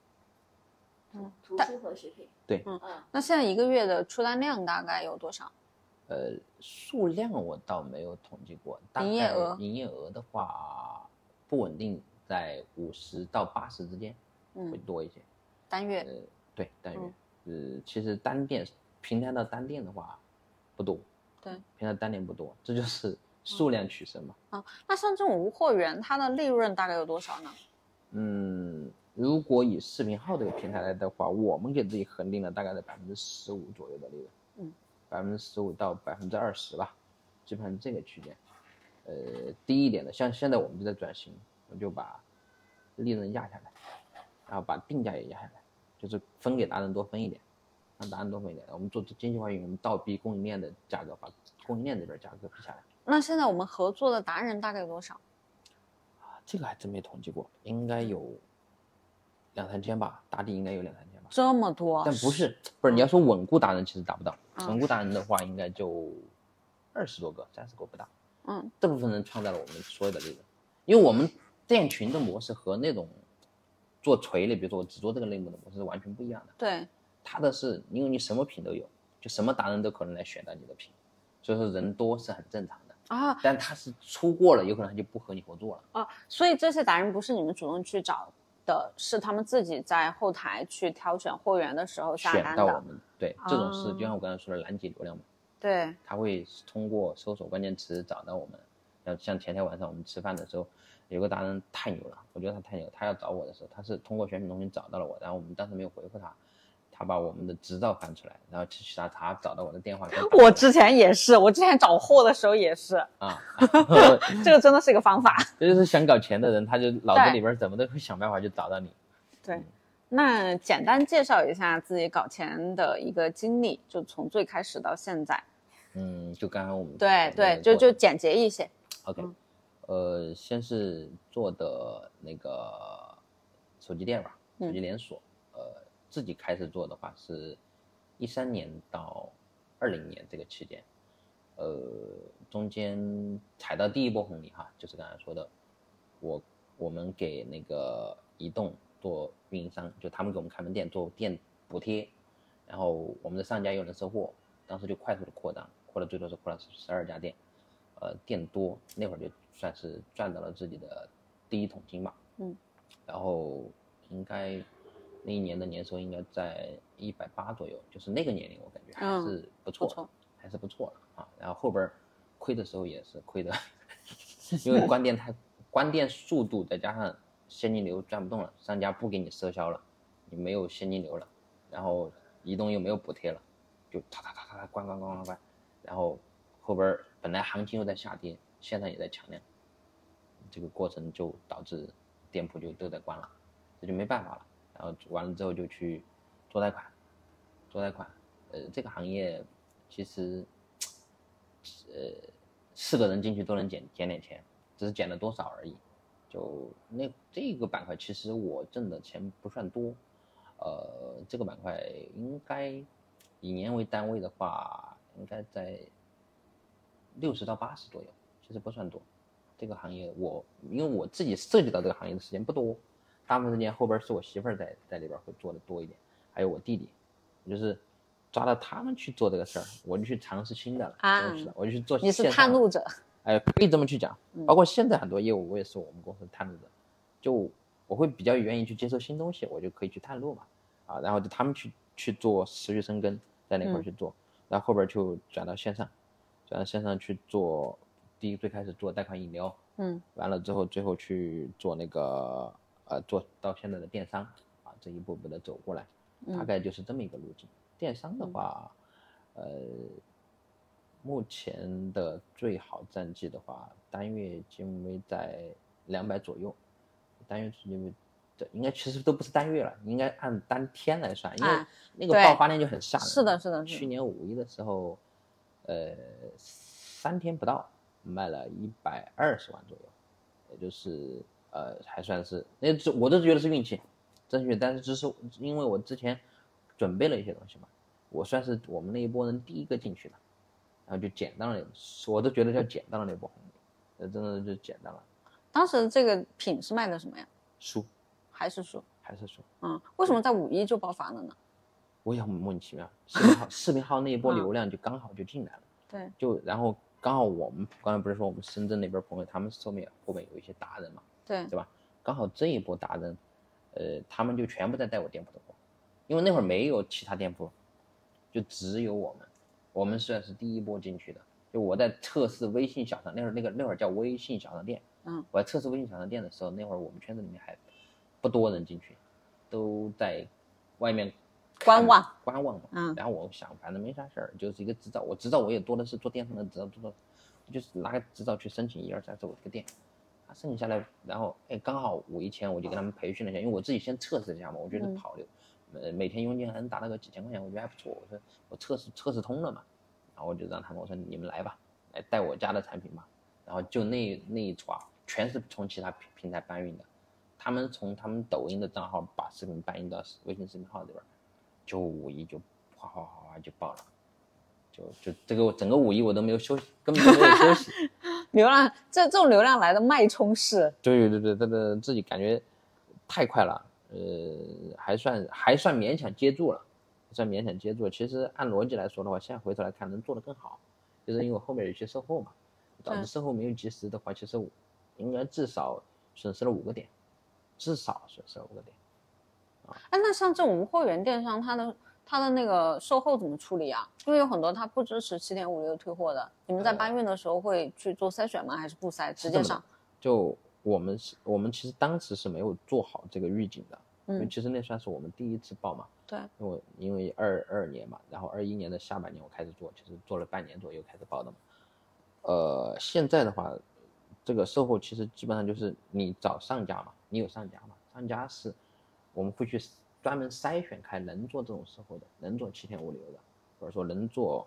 嗯，图书和食品，对，嗯嗯。那现在一个月的出单量大概有多少？呃，数量我倒没有统计过，营业额，营业额的话不稳定，在五十到八十之间，会多一些。单月？呃，对，单月。呃，其实单店平台的单店的话不多，对，平台单店不多，这就是数量取胜嘛。啊，那像这种无货源，它的利润大概有多少呢？嗯，如果以视频号这个平台来的话，我们给自己恒定了大概在百分之十五左右的利润，嗯，百分之十五到百分之二十吧，基本上这个区间。呃，低一点的，像现在我们就在转型，我就把利润压下来，然后把定价也压下来，就是分给达人多分一点，让达人多分一点。我们做精细化运营，我们倒逼供应链的价格，把供应链这边价格比下来。那现在我们合作的达人大概有多少？这个还真没统计过，应该有两三千吧，打底应该有两三千吧。这么多？但不是，不是你要说稳固达人，其实达不到。稳固达人的话，应该就二十多个、三十个不到。嗯，这部分人创造了我们所有的利润，因为我们店群的模式和那种做垂类，比如说我只做这个类目的模式是完全不一样的。对，他的是因为你什么品都有，就什么达人都可能来选到你的品，所以说人多是很正常的啊。但他是出过了，有可能他就不和你合作了啊。所以这些达人不是你们主动去找的，是他们自己在后台去挑选货源的时候下单的。选到我们对，这种事就像我刚才说的拦截流量嘛。对，他会通过搜索关键词找到我们。然后像前天晚上我们吃饭的时候，有个达人太牛了，我觉得他太牛。他要找我的时候，他是通过选品中心找到了我，然后我们当时没有回复他，他把我们的执照翻出来，然后去查查找到我的电话。我之前也是，我之前找货的时候也是啊，这个真的是一个方法。<laughs> 这就是想搞钱的人，他就脑子里边怎么都会想办法去找到你。对。那简单介绍一下自己搞钱的一个经历，就从最开始到现在。嗯，就刚刚我们对对，就就简洁一些。OK，呃，先是做的那个手机店吧，手机连锁。呃，自己开始做的话是，一三年到二零年这个期间，呃，中间踩到第一波红利哈，就是刚才说的，我我们给那个移动。做运营商，就他们给我们开门店做店补贴，然后我们的商家又能收货，当时就快速的扩张，扩了最多是扩了十二家店，呃，店多，那会儿就算是赚到了自己的第一桶金吧。嗯，然后应该那一年的年收应该在一百八左右，就是那个年龄我感觉还是不错，还是不错的啊。然后后边亏的时候也是亏的，<laughs> 因为关店太关店速度再加上。现金流转不动了，商家不给你赊销了，你没有现金流了，然后移动又没有补贴了，就哒哒哒哒哒关关关关关，然后后边本来行情又在下跌，线上也在抢量，这个过程就导致店铺就都在关了，这就没办法了。然后完了之后就去做贷款，做贷款，呃，这个行业其实，呃，四个人进去都能捡捡点钱，只是捡了多少而已。就那这个板块，其实我挣的钱不算多，呃，这个板块应该以年为单位的话，应该在六十到八十左右，其实不算多。这个行业我因为我自己涉及到这个行业的时间不多，大部分时间后边是我媳妇儿在在里边会做的多一点，还有我弟弟，就是抓到他们去做这个事儿，我就去尝试新的了，啊，我就去做。你是探路者。哎，可以这么去讲，包括现在很多业务，我也是我们公司探路者，就我会比较愿意去接受新东西，我就可以去探路嘛，啊，然后就他们去去做持续生根，在那块去做，然后后边就转到线上，转到线上去做，第一最开始做贷款引流，嗯，完了之后最后去做那个呃做到现在的电商，啊，这一步步的走过来，大概就是这么一个路径。电商的话，呃。目前的最好战绩的话，单月 GMV 在两百左右，单月 GMV 的应该其实都不是单月了，应该按当天来算，因为那个爆发量就很吓人。是的，是的。去年五一的时候，呃，三天不到卖了一百二十万左右，也就是呃还算是那这我都觉得是运气，真是但是只是因为我之前准备了一些东西嘛，我算是我们那一波人第一个进去的。然后就捡到了，我都觉得叫捡到了那波红利，呃，真的就捡到了。当时这个品是卖的什么呀？书，还是书？还是书。嗯，为什么在五一就爆发了呢？我也很莫名其妙，视频号视频号那一波流量就刚好就进来了。对。就然后刚好我们刚才不是说我们深圳那边朋友，他们后面后面有一些达人嘛？对。对吧？刚好这一波达人，呃，他们就全部在带我店铺的货，因为那会儿没有其他店铺，就只有我们。我们算是第一波进去的，就我在测试微信小商，那会儿那个那会儿叫微信小商店，嗯，我在测试微信小商店的时候，那会儿我们圈子里面还不多人进去，都在外面观望观望嘛，嗯，然后我想反正没啥事儿，就是一个执照，我执照我也多的是做电商的执照，做到就是拿个执照去申请一二三四五这个店，啊，申请下来，然后哎刚好五一前我就跟他们培训了一下，因为我自己先测试一下嘛，我觉得跑流。呃，每天佣金还能达到个几千块钱，我觉得还不错。我说我测试测试通了嘛，然后我就让他们我说你们来吧，来带我家的产品吧。然后就那那一撮全是从其他平平台搬运的，他们从他们抖音的账号把视频搬运到微信视频号这边，就五一就哗哗哗哗就爆了，就就这个整个五一我都没有休息，根本就没有休息。<laughs> 流量这这种流量来的脉冲式，对对对，这个自己感觉太快了。呃，还算还算勉强接住了，算勉强接住了。其实按逻辑来说的话，现在回头来看能做得更好，就是因为后面有些售后嘛，导致售后没有及时的话，其实应该至少损失了五个点，至少损失了五个点。哎，那像这种无货源电商，它的它的那个售后怎么处理啊？因为有很多它不支持七点五六退货的，你们在搬运的时候会去做筛选吗？还是不筛，直接上？就我们是，我们其实当时是没有做好这个预警的，因为其实那算是我们第一次报嘛。对。因为因为二二年嘛，然后二一年的下半年我开始做，其实做了半年左右开始报的嘛。呃，现在的话，这个售后其实基本上就是你找上家嘛，你有上家嘛，上家是。我们会去专门筛选开能做这种售后的，能做七天无理由的，或者说能做，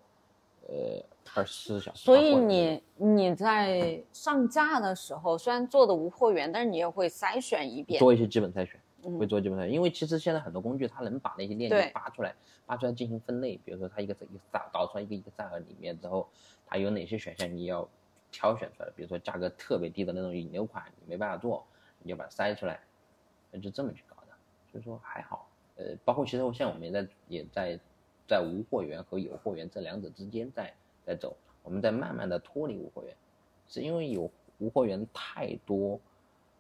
呃，二十四小时。所以你你在上架的时候，虽然做的无货源，但是你也会筛选一遍，做一些基本筛选，会做基本筛选。因为其实现在很多工具它能把那些链接扒出来，扒出来进行分类。比如说它一个一个导导出来一个一个站盒里面之后，它有哪些选项你要挑选出来。比如说价格特别低的那种引流款，你没办法做，你就把它筛出来，那就这么去搞。所以说还好，呃，包括其实像我们也在也在在无货源和有货源这两者之间在在走，我们在慢慢的脱离无货源，是因为有无货源太多，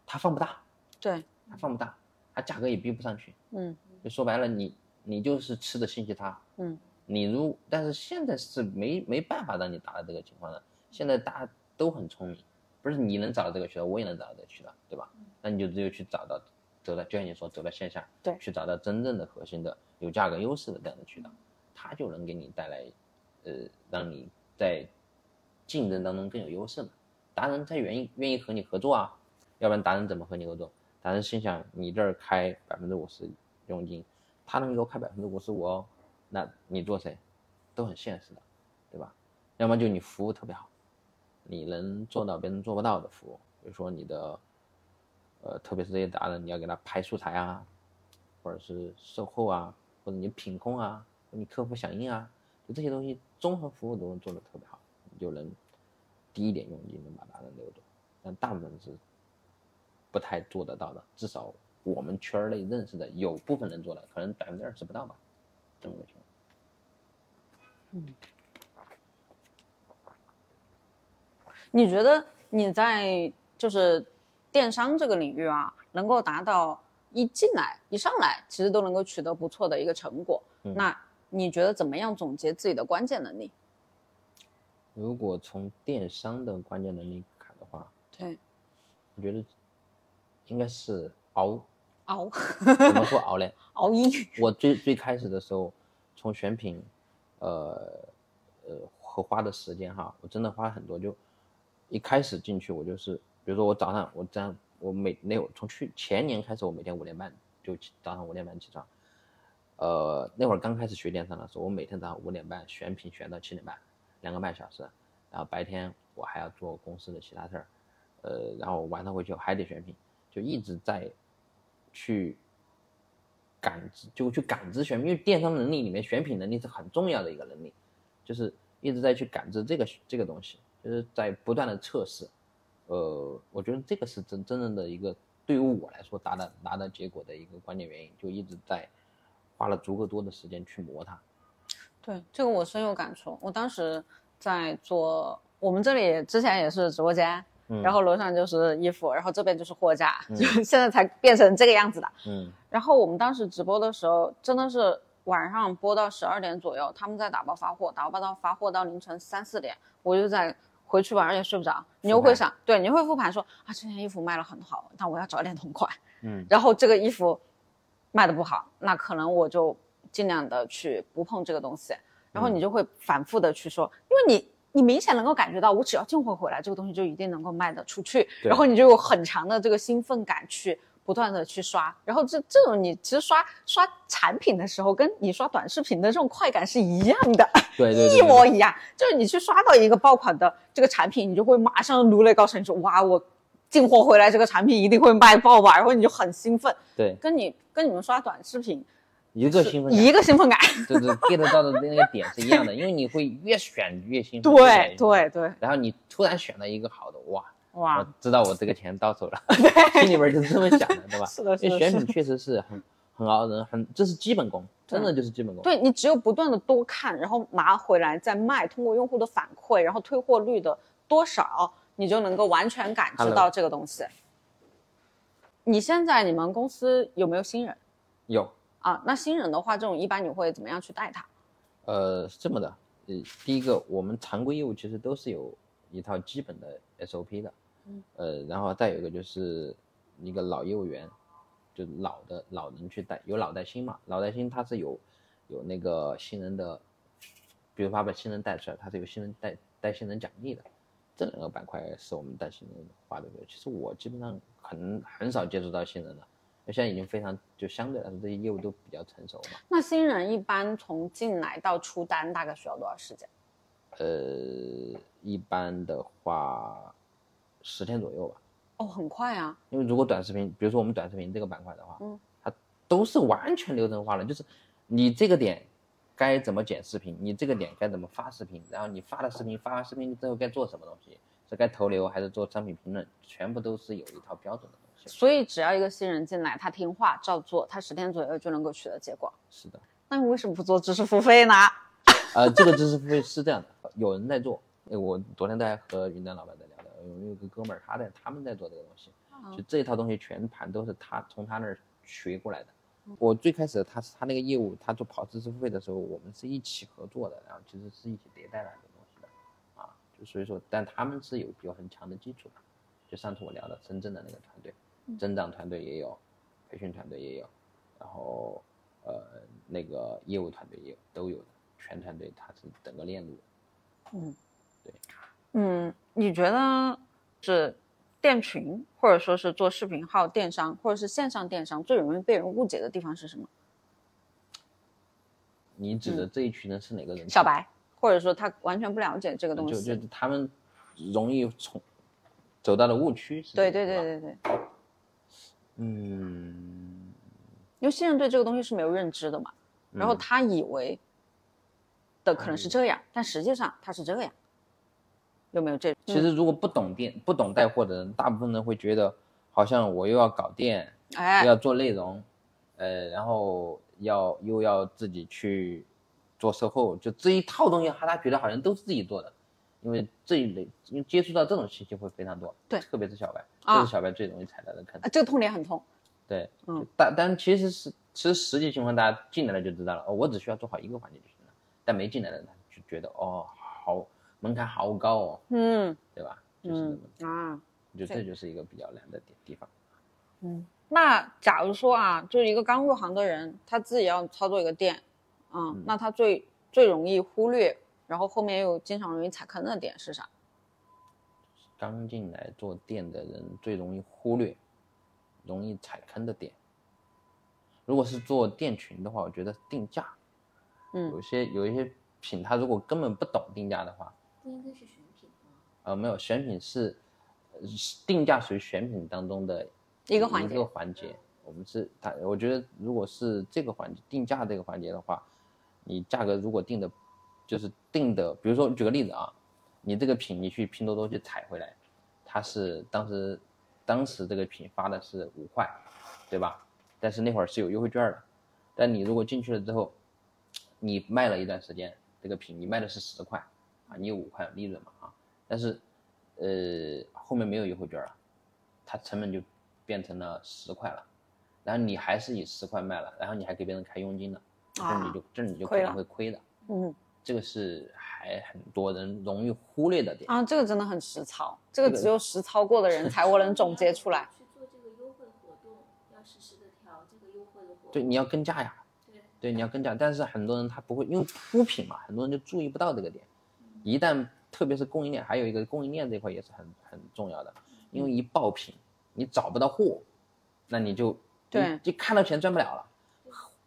它放不大，对，它放不大，它价格也逼不上去，嗯，就说白了你你就是吃的信息差，嗯，你如但是现在是没没办法让你达到这个情况的，现在大家都很聪明，不是你能找到这个渠道，我也能找到这个渠道，对吧？那你就只有去找到。走到就像你说，走到线下，对，去找到真正的核心的有价格优势的这样的渠道，它就能给你带来，呃，让你在竞争当中更有优势嘛。达人他愿意愿意和你合作啊，要不然达人怎么和你合作？达人心想你这儿开百分之五十佣金，他能给我开百分之五十五哦，那你做谁，都很现实的，对吧？要么就你服务特别好，你能做到别人做不到的服务，比如说你的。呃，特别是这些达人，你要给他拍素材啊，或者是售后啊，或者你品控啊，你客户响应啊，就这些东西综合服务都能做得特别好，你就能低一点佣金能把达人留住。但大部分是不太做得到的，至少我们圈内认识的有部分人做的，可能百分之二十不到吧，这么个情况。嗯，你觉得你在就是？电商这个领域啊，能够达到一进来一上来，其实都能够取得不错的一个成果。那你觉得怎么样总结自己的关键能力？如果从电商的关键能力看的话，对，我觉得应该是熬熬。怎么说熬嘞？<laughs> 熬鹰。我最最开始的时候，从选品，呃呃和花的时间哈，我真的花很多。就一开始进去，我就是。比如说我早上我这样，我每那会从去前年开始，我每天五点半就早上五点半起床，呃，那会儿刚开始学电商的时候，我每天早上五点半选品选到七点半，两个半小时，然后白天我还要做公司的其他事儿，呃，然后晚上回去还得选品，就一直在去感知，就去感知选品，因为电商能力里面选品能力是很重要的一个能力，就是一直在去感知这个这个东西，就是在不断的测试。呃，我觉得这个是真真正的一个对于我来说达到拿到结果的一个关键原因，就一直在花了足够多的时间去磨它。对，这个我深有感触。我当时在做，我们这里之前也是直播间，然后楼上就是衣服，然后这边就是货架，就现在才变成这个样子的。嗯。然后我们当时直播的时候，真的是晚上播到十二点左右，他们在打包发货，打包到发货到凌晨三四点，我就在。回去晚上也睡不着，你又会想，对，你会复盘说啊，这件衣服卖了很好，那我要找点同款，嗯，然后这个衣服卖的不好，那可能我就尽量的去不碰这个东西，然后你就会反复的去说，因为你你明显能够感觉到，我只要进货回来，这个东西就一定能够卖得出去，然后你就有很强的这个兴奋感去。不断的去刷，然后这这种你其实刷刷产品的时候，跟你刷短视频的这种快感是一样的，对对，<laughs> 一模一样。就是你去刷到一个爆款的这个产品，你就会马上如雷高升，说哇，我进货回来这个产品一定会卖爆吧，然后你就很兴奋。对，跟你跟你们刷短视频一个兴奋一个兴奋感，对对 get 到的那个点是一样的，因为你会越选越兴奋。对对对，然后你突然选了一个好的，哇。哇，知道我这个钱到手了，<laughs> <laughs> 心里边就是这么想的，对吧？<laughs> 是的，因为选品确实是很很熬人，很这是基本功，真的就是基本功。对你只有不断的多看，然后拿回来再卖，通过用户的反馈，然后退货率的多少，你就能够完全感知到这个东西。你现在你们公司有没有新人？有啊，那新人的话，这种一般你会怎么样去带他？呃，是这么的，呃，第一个，我们常规业务其实都是有一套基本的 SOP 的，嗯，呃，然后再有一个就是一个老业务员，就老的老人去带，有老带新嘛，老带新他是有有那个新人的，比如他把新人带出来，他是有新人带带新人奖励的。这两个板块是我们带新人花的多。其实我基本上很很少接触到新人了，现在已经非常就相对来说这些业务都比较成熟嘛。那新人一般从进来到出单大概需要多少时间？呃，一般的话十天左右吧。哦，很快啊。因为如果短视频，比如说我们短视频这个板块的话，嗯，它都是完全流程化的，就是你这个点。该怎么剪视频？你这个点该怎么发视频？然后你发的视频，发完视频之后该做什么东西？是该投流还是做商品评论？全部都是有一套标准的东西。所以只要一个新人进来，他听话照做，他十天左右就能够取得结果。是的。那你为什么不做知识付费呢？呃，这个知识付费是这样的，有人在做。我昨天在和云南老板在聊的，有一个哥们儿，他在他们在做这个东西，就这一套东西全盘都是他从他那儿学过来的。我最开始他是他那个业务，他做跑知识付费的时候，我们是一起合作的，然后其实是一起迭代来的东西的，啊，就所以说，但他们是有有很强的基础的，就上次我聊的深圳的那个团队，增长团队也有，培训团队也有，然后呃那个业务团队也有都有的，全团队他是整个链路，嗯，对，嗯，你觉得是？店群，或者说是做视频号电商，或者是线上电商，最容易被人误解的地方是什么？你指的这一群人是哪个人？小白，或者说他完全不了解这个东西，就就他们容易从走到了误区。对对对对对。嗯，因为新人对这个东西是没有认知的嘛，然后他以为的可能是这样，但实际上他是这样。有没有这？其实如果不懂店、不懂带货的人，大部分人会觉得，好像我又要搞店，哎，要做内容，呃，然后要又要自己去做售后，就这一套东西，他他觉得好像都是自己做的，因为这一类，因为接触到这种信息会非常多，对，特别是小白，这是小白最容易踩到的坑。啊，这个痛点很痛。对，嗯，但但其实是，其实实际情况大家进来了就知道了，哦，我只需要做好一个环节就行了，但没进来的人就觉得，哦，好。门槛好高哦，嗯，对吧？就是啊，就这就是一个比较难的点地方。嗯，那假如说啊，就是一个刚入行的人，他自己要操作一个店，嗯，那他最最容易忽略，然后后面又经常容易踩坑的点是啥？刚进来做店的人最容易忽略、容易踩坑的点，如果是做店群的话，我觉得定价，嗯，有些有一些品，他如果根本不懂定价的话。不应该是选品吗？呃，没有，选品是定价属于选品当中的一个环节。一个环节，我们是它。我觉得，如果是这个环节定价这个环节的话，你价格如果定的，就是定的，比如说举个例子啊，你这个品你去拼多多去采回来，它是当时当时这个品发的是五块，对吧？但是那会儿是有优惠券的，但你如果进去了之后，你卖了一段时间，这个品你卖的是十块。你有五块利润嘛啊？但是，呃，后面没有优惠券了，它成本就变成了十块了，然后你还是以十块卖了，然后你还给别人开佣金了，这你就这你就可能会亏的。嗯，这个是还很多人容易忽略的点啊，这个真的很实操，这个只有实操过的人才我能总结出来。去做这个优惠活动，要实时的调这个优惠的活动。对，你要跟价呀。对，对，你要跟价，但是很多人他不会，因为出品嘛，很多人就注意不到这个点。一旦特别是供应链，还有一个供应链这块也是很很重要的，因为一爆品，你找不到货，那你就对，就看到钱赚不了了，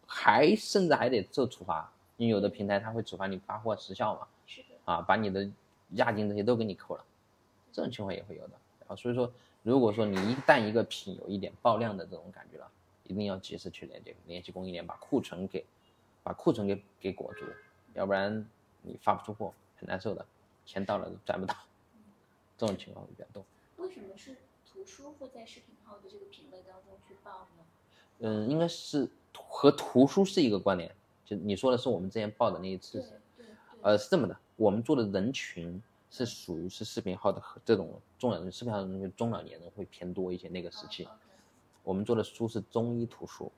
还甚至还得受处罚，因为有的平台它会处罚你发货时效嘛，是的，啊，把你的押金这些都给你扣了，这种情况也会有的。然后所以说，如果说你一旦一个品有一点爆量的这种感觉了，一定要及时去联系联系供应链，把库存给把库存给给裹住，要不然你发不出货。很难受的，钱到了都赚不到，这种情况会比较多。为什么是图书会在视频号的这个品类当中去报呢？嗯，应该是和图书是一个关联，就你说的是我们之前报的那一次，呃，是这么的，我们做的人群是属于是视频号的这种中老年视频号的中老年人会偏多一些那个时期，我们做的书是中医图书，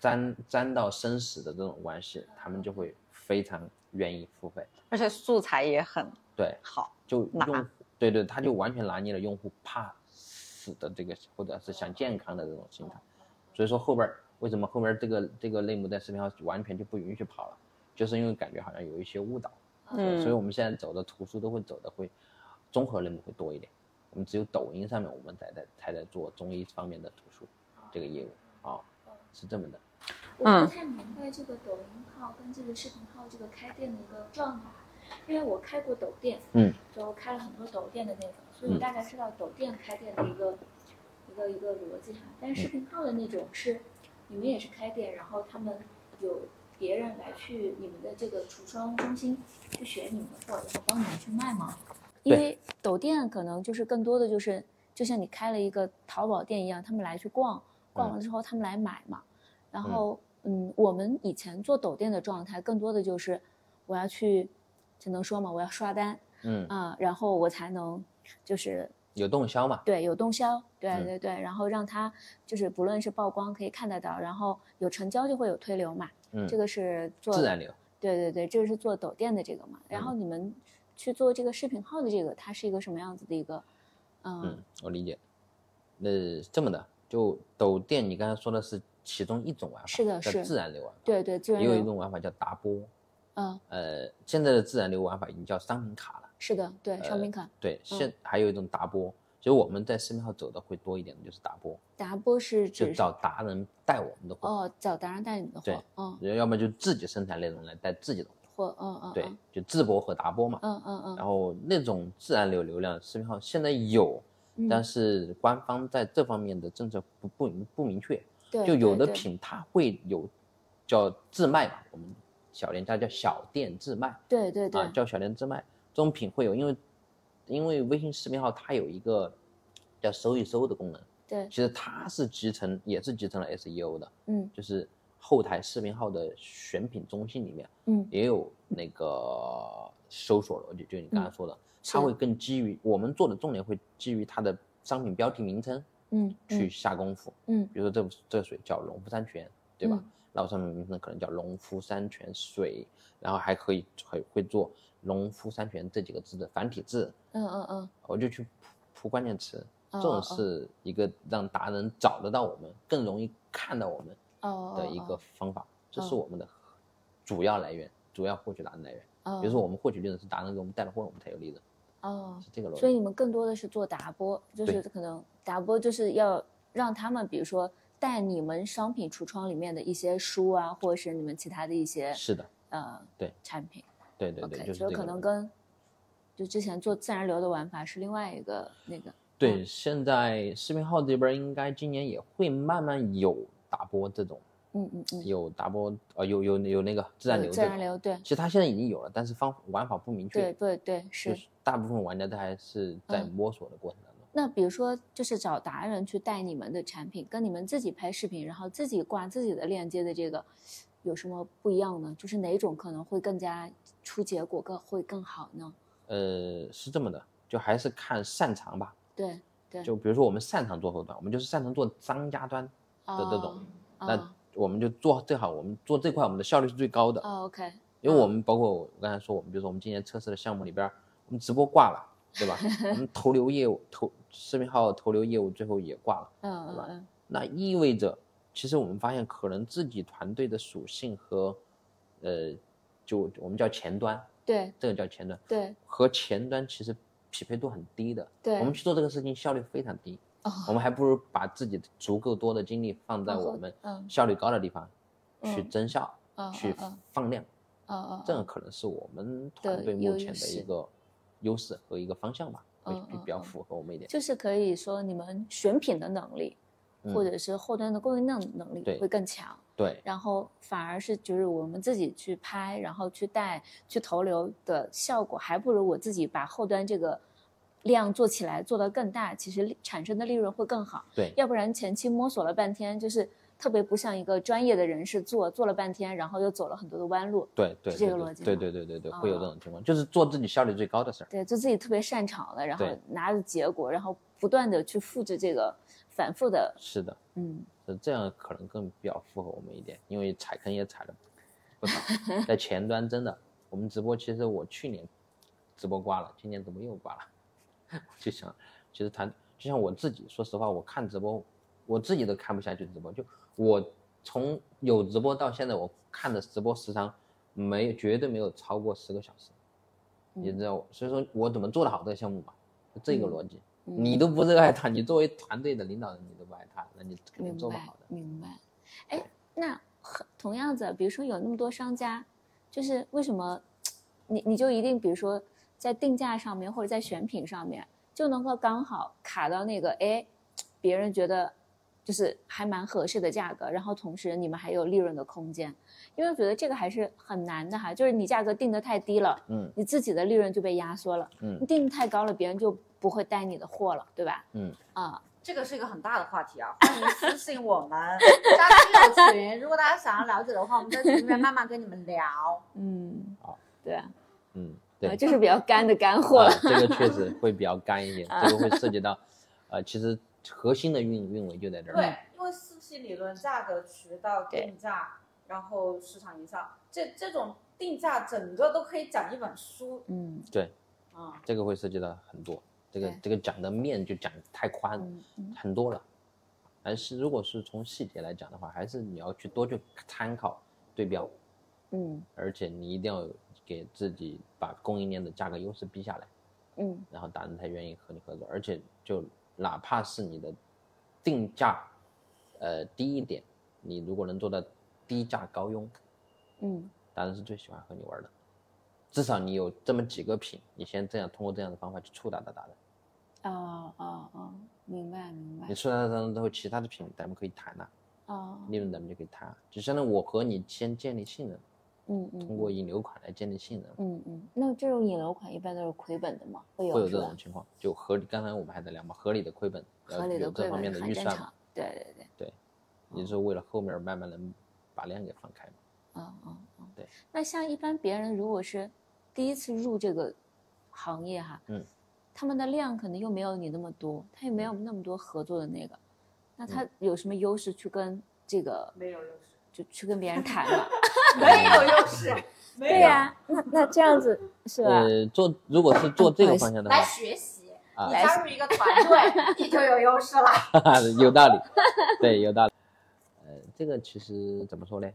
沾沾到生死的这种关系，他们就会非常愿意付费，而且素材也很对好，就用对对，他就完全拿捏了用户怕死的这个或者是想健康的这种心态，所以说后边为什么后边这个这个类目在视频号完全就不允许跑了，就是因为感觉好像有一些误导，嗯，所以我们现在走的图书都会走的会综合类目会多一点，我们只有抖音上面我们在在才在做中医方面的图书这个业务。啊，是这么的。我不太明白这个抖音号跟这个视频号这个开店的一个状态，因为我开过抖店，嗯，就开了很多抖店的那种，所以我大概知道抖店开店的一个一个一个逻辑哈。但是视频号的那种是，你们也是开店，然后他们有别人来去你们的这个橱窗中心去选你们的货，然后帮你们去卖吗？因为抖店可能就是更多的就是，就像你开了一个淘宝店一样，他们来去逛，逛了之后他们来买嘛。然后，嗯，我们以前做抖店的状态，更多的就是我要去，只能说嘛，我要刷单，嗯。啊，然后我才能就是有动销嘛，对，有动销，对对对，然后让他就是不论是曝光可以看得到，然后有成交就会有推流嘛，嗯，这个是做自然流，对对对，这个是做抖店的这个嘛，然后你们去做这个视频号的这个，它是一个什么样子的一个，嗯，我理解，那这么的，就抖店，你刚才说的是。其中一种玩法是的，是自然流玩法。对对，自然流。也有一种玩法叫达波。嗯。呃，现在的自然流玩法已经叫商品卡了。是的，对，商品卡。对，现还有一种达波，所以我们在视频号走的会多一点的就是达波。达波是指找达人带我们的货。哦，找达人带你的货。对，嗯。要么就自己生产内容来带自己的货。嗯嗯。对，就自播和达波嘛。嗯嗯嗯。然后那种自然流流量视频号现在有，但是官方在这方面的政策不不不明确。就有的品它会有叫自卖嘛，我们小店家叫小店自卖，对对对，啊叫小店自卖，这种品会有，因为因为微信视频号它有一个叫搜一搜的功能，对，其实它是集成也是集成了 SEO 的，嗯，就是后台视频号的选品中心里面，嗯，也有那个搜索逻辑，就你刚才说的，它会更基于我们做的重点会基于它的商品标题名称。嗯，去下功夫，嗯，比如说这这水叫农夫山泉，对吧？然后上面名称可能叫农夫山泉水，然后还可以会会做农夫山泉这几个字的繁体字，嗯嗯嗯，我就去铺铺关键词，这种是一个让达人找得到我们，更容易看到我们的一个方法，这是我们的主要来源，主要获取达人来源。比如说我们获取利润是达人给我们带的货，我们才有利润。哦，是这个逻辑。所以你们更多的是做达播，就是可能达播就是要让他们，比如说带你们商品橱窗里面的一些书啊，或者是你们其他的一些是的，呃，对产品，对对对，就是可能跟就之前做自然流的玩法是另外一个那个。对，现在视频号这边应该今年也会慢慢有打播这种。嗯嗯嗯，有达波呃有有有那个自然流，自然流对，其实它现在已经有了，但是方玩法不明确，对对对是，大部分玩家都还是在摸索的过程当中。那比如说就是找达人去带你们的产品，跟你们自己拍视频，然后自己挂自己的链接的这个有什么不一样呢？就是哪种可能会更加出结果更会更好呢？呃，是这么的，就还是看擅长吧。对对，就比如说我们擅长做后端，我们就是擅长做商家端的这种，那。我们就做最好，我们做这块，我们的效率是最高的。哦，OK。因为我们包括我刚才说，我们比如说我们今年测试的项目里边，我们直播挂了，对吧？我们投流业务、投视频号投流业务最后也挂了，嗯对吧？那意味着，其实我们发现可能自己团队的属性和，呃，就我们叫前端，对，这个叫前端，对，和前端其实匹配度很低的，对，我们去做这个事情效率非常低。我们还不如把自己足够多的精力放在我们效率高的地方，去增效，去放量，这样可能是我们团队目前的一个优势和一个方向吧，会比较符合我们一点。就是可以说你们选品的能力，或者是后端的供应链能力会更强。对，然后反而是就是我们自己去拍，然后去带去投流的效果，还不如我自己把后端这个。量做起来做得更大，其实产生的利润会更好。对，要不然前期摸索了半天，就是特别不像一个专业的人士做做了半天，然后又走了很多的弯路。对对，这个逻辑。对对对对对，会有这种情况，就是做自己效率最高的事儿。对，做自己特别擅长的，然后拿着结果，然后不断的去复制这个，反复的。是的，嗯，这样可能更比较符合我们一点，因为踩坑也踩了不少，在前端真的，我们直播其实我去年直播挂了，今年怎么又挂了？<laughs> 就想，其实谈。就像我自己，说实话，我看直播，我自己都看不下去直播。就我从有直播到现在，我看的直播时长没绝对没有超过十个小时，你知道，所以说我怎么做得好这个项目嘛？这个逻辑，你都不热爱它，你作为团队的领导人，你都不爱它，那你肯定做不好的。明白。哎，那同样子，比如说有那么多商家，就是为什么 <tsk> 你你就一定比如说在定价上面或者在选品上面？就能够刚好卡到那个哎，别人觉得就是还蛮合适的价格，然后同时你们还有利润的空间，因为我觉得这个还是很难的哈，就是你价格定的太低了，嗯，你自己的利润就被压缩了，嗯，你定的太高了，别人就不会带你的货了，对吧？嗯啊，这个是一个很大的话题啊，欢迎私信我们加听友群，如果大家想要了解的话，我们在群里面慢慢跟你们聊。嗯，好，对啊，嗯。对，这是比较干的干货了。这个确 <laughs> 实会比较干一点，这个会 <laughs> 涉及到，呃，其实核心的运运维就在这儿。对，因为四 P 理论，价格、渠道、定价，然后市场营销，这这种定价整个都可以讲一本书。嗯，对，啊，这个会涉及到很多，这个这个讲的面就讲太宽很多了。还是如果是从细节来讲的话，还是你要去多去参考对标。嗯，而且你一定要。给自己把供应链的价格优势逼下来，嗯，然后达人才愿意和你合作，而且就哪怕是你的定价，呃低一点，你如果能做到低价高佣，嗯，达人是最喜欢和你玩的，至少你有这么几个品，你先这样通过这样的方法去触达到达人，哦哦哦，明白明白。你触达到达人之后，其他的品咱们可以谈了，哦，利润咱们就可以谈，就相当于我和你先建立信任。嗯嗯，通过引流款来建立信任。嗯嗯，那这种引流款一般都是亏本的吗？会有会有这种情况，就合理。刚才我们还在聊嘛，合理的亏本，合理的这方面的预算嘛。对对对对，也是为了后面慢慢能把量给放开嘛。嗯嗯嗯，对。那像一般别人如果是第一次入这个行业哈，嗯，他们的量可能又没有你那么多，他也没有那么多合作的那个，那他有什么优势去跟这个？没有优势，就去跟别人谈了。<laughs> 没有优势。对呀，那那这样子是吧？呃，做如果是做这个方向的话，来学习，你加入一个团队，<laughs> 你就有优势了。<laughs> 有道理，对，有道理。呃，这个其实怎么说呢？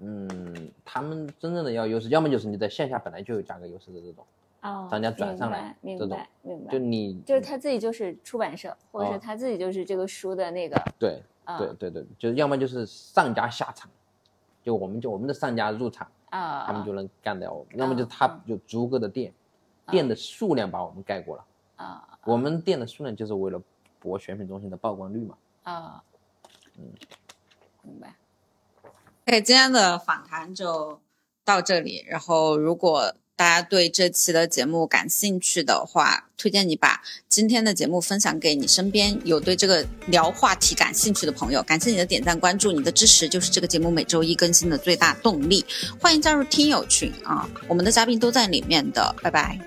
嗯，他们真正的要优势，要么就是你在线下本来就有价格优势的这种，哦，商家转上来明白，明白？就你就是他自己就是出版社，或者是他自己就是这个书的那个，对。对对对，就是要么就是上家下场，就我们就我们的上家入场啊，他们就能干掉我们；要么就他有足够的店，店的数量把我们盖过了啊。我们店的数量就是为了博选品中心的曝光率嘛啊。嗯，明白。OK，今天的访谈就到这里。然后如果大家对这期的节目感兴趣的话，推荐你把今天的节目分享给你身边有对这个聊话题感兴趣的朋友。感谢你的点赞、关注，你的支持就是这个节目每周一更新的最大动力。欢迎加入听友群啊，我们的嘉宾都在里面的，拜拜。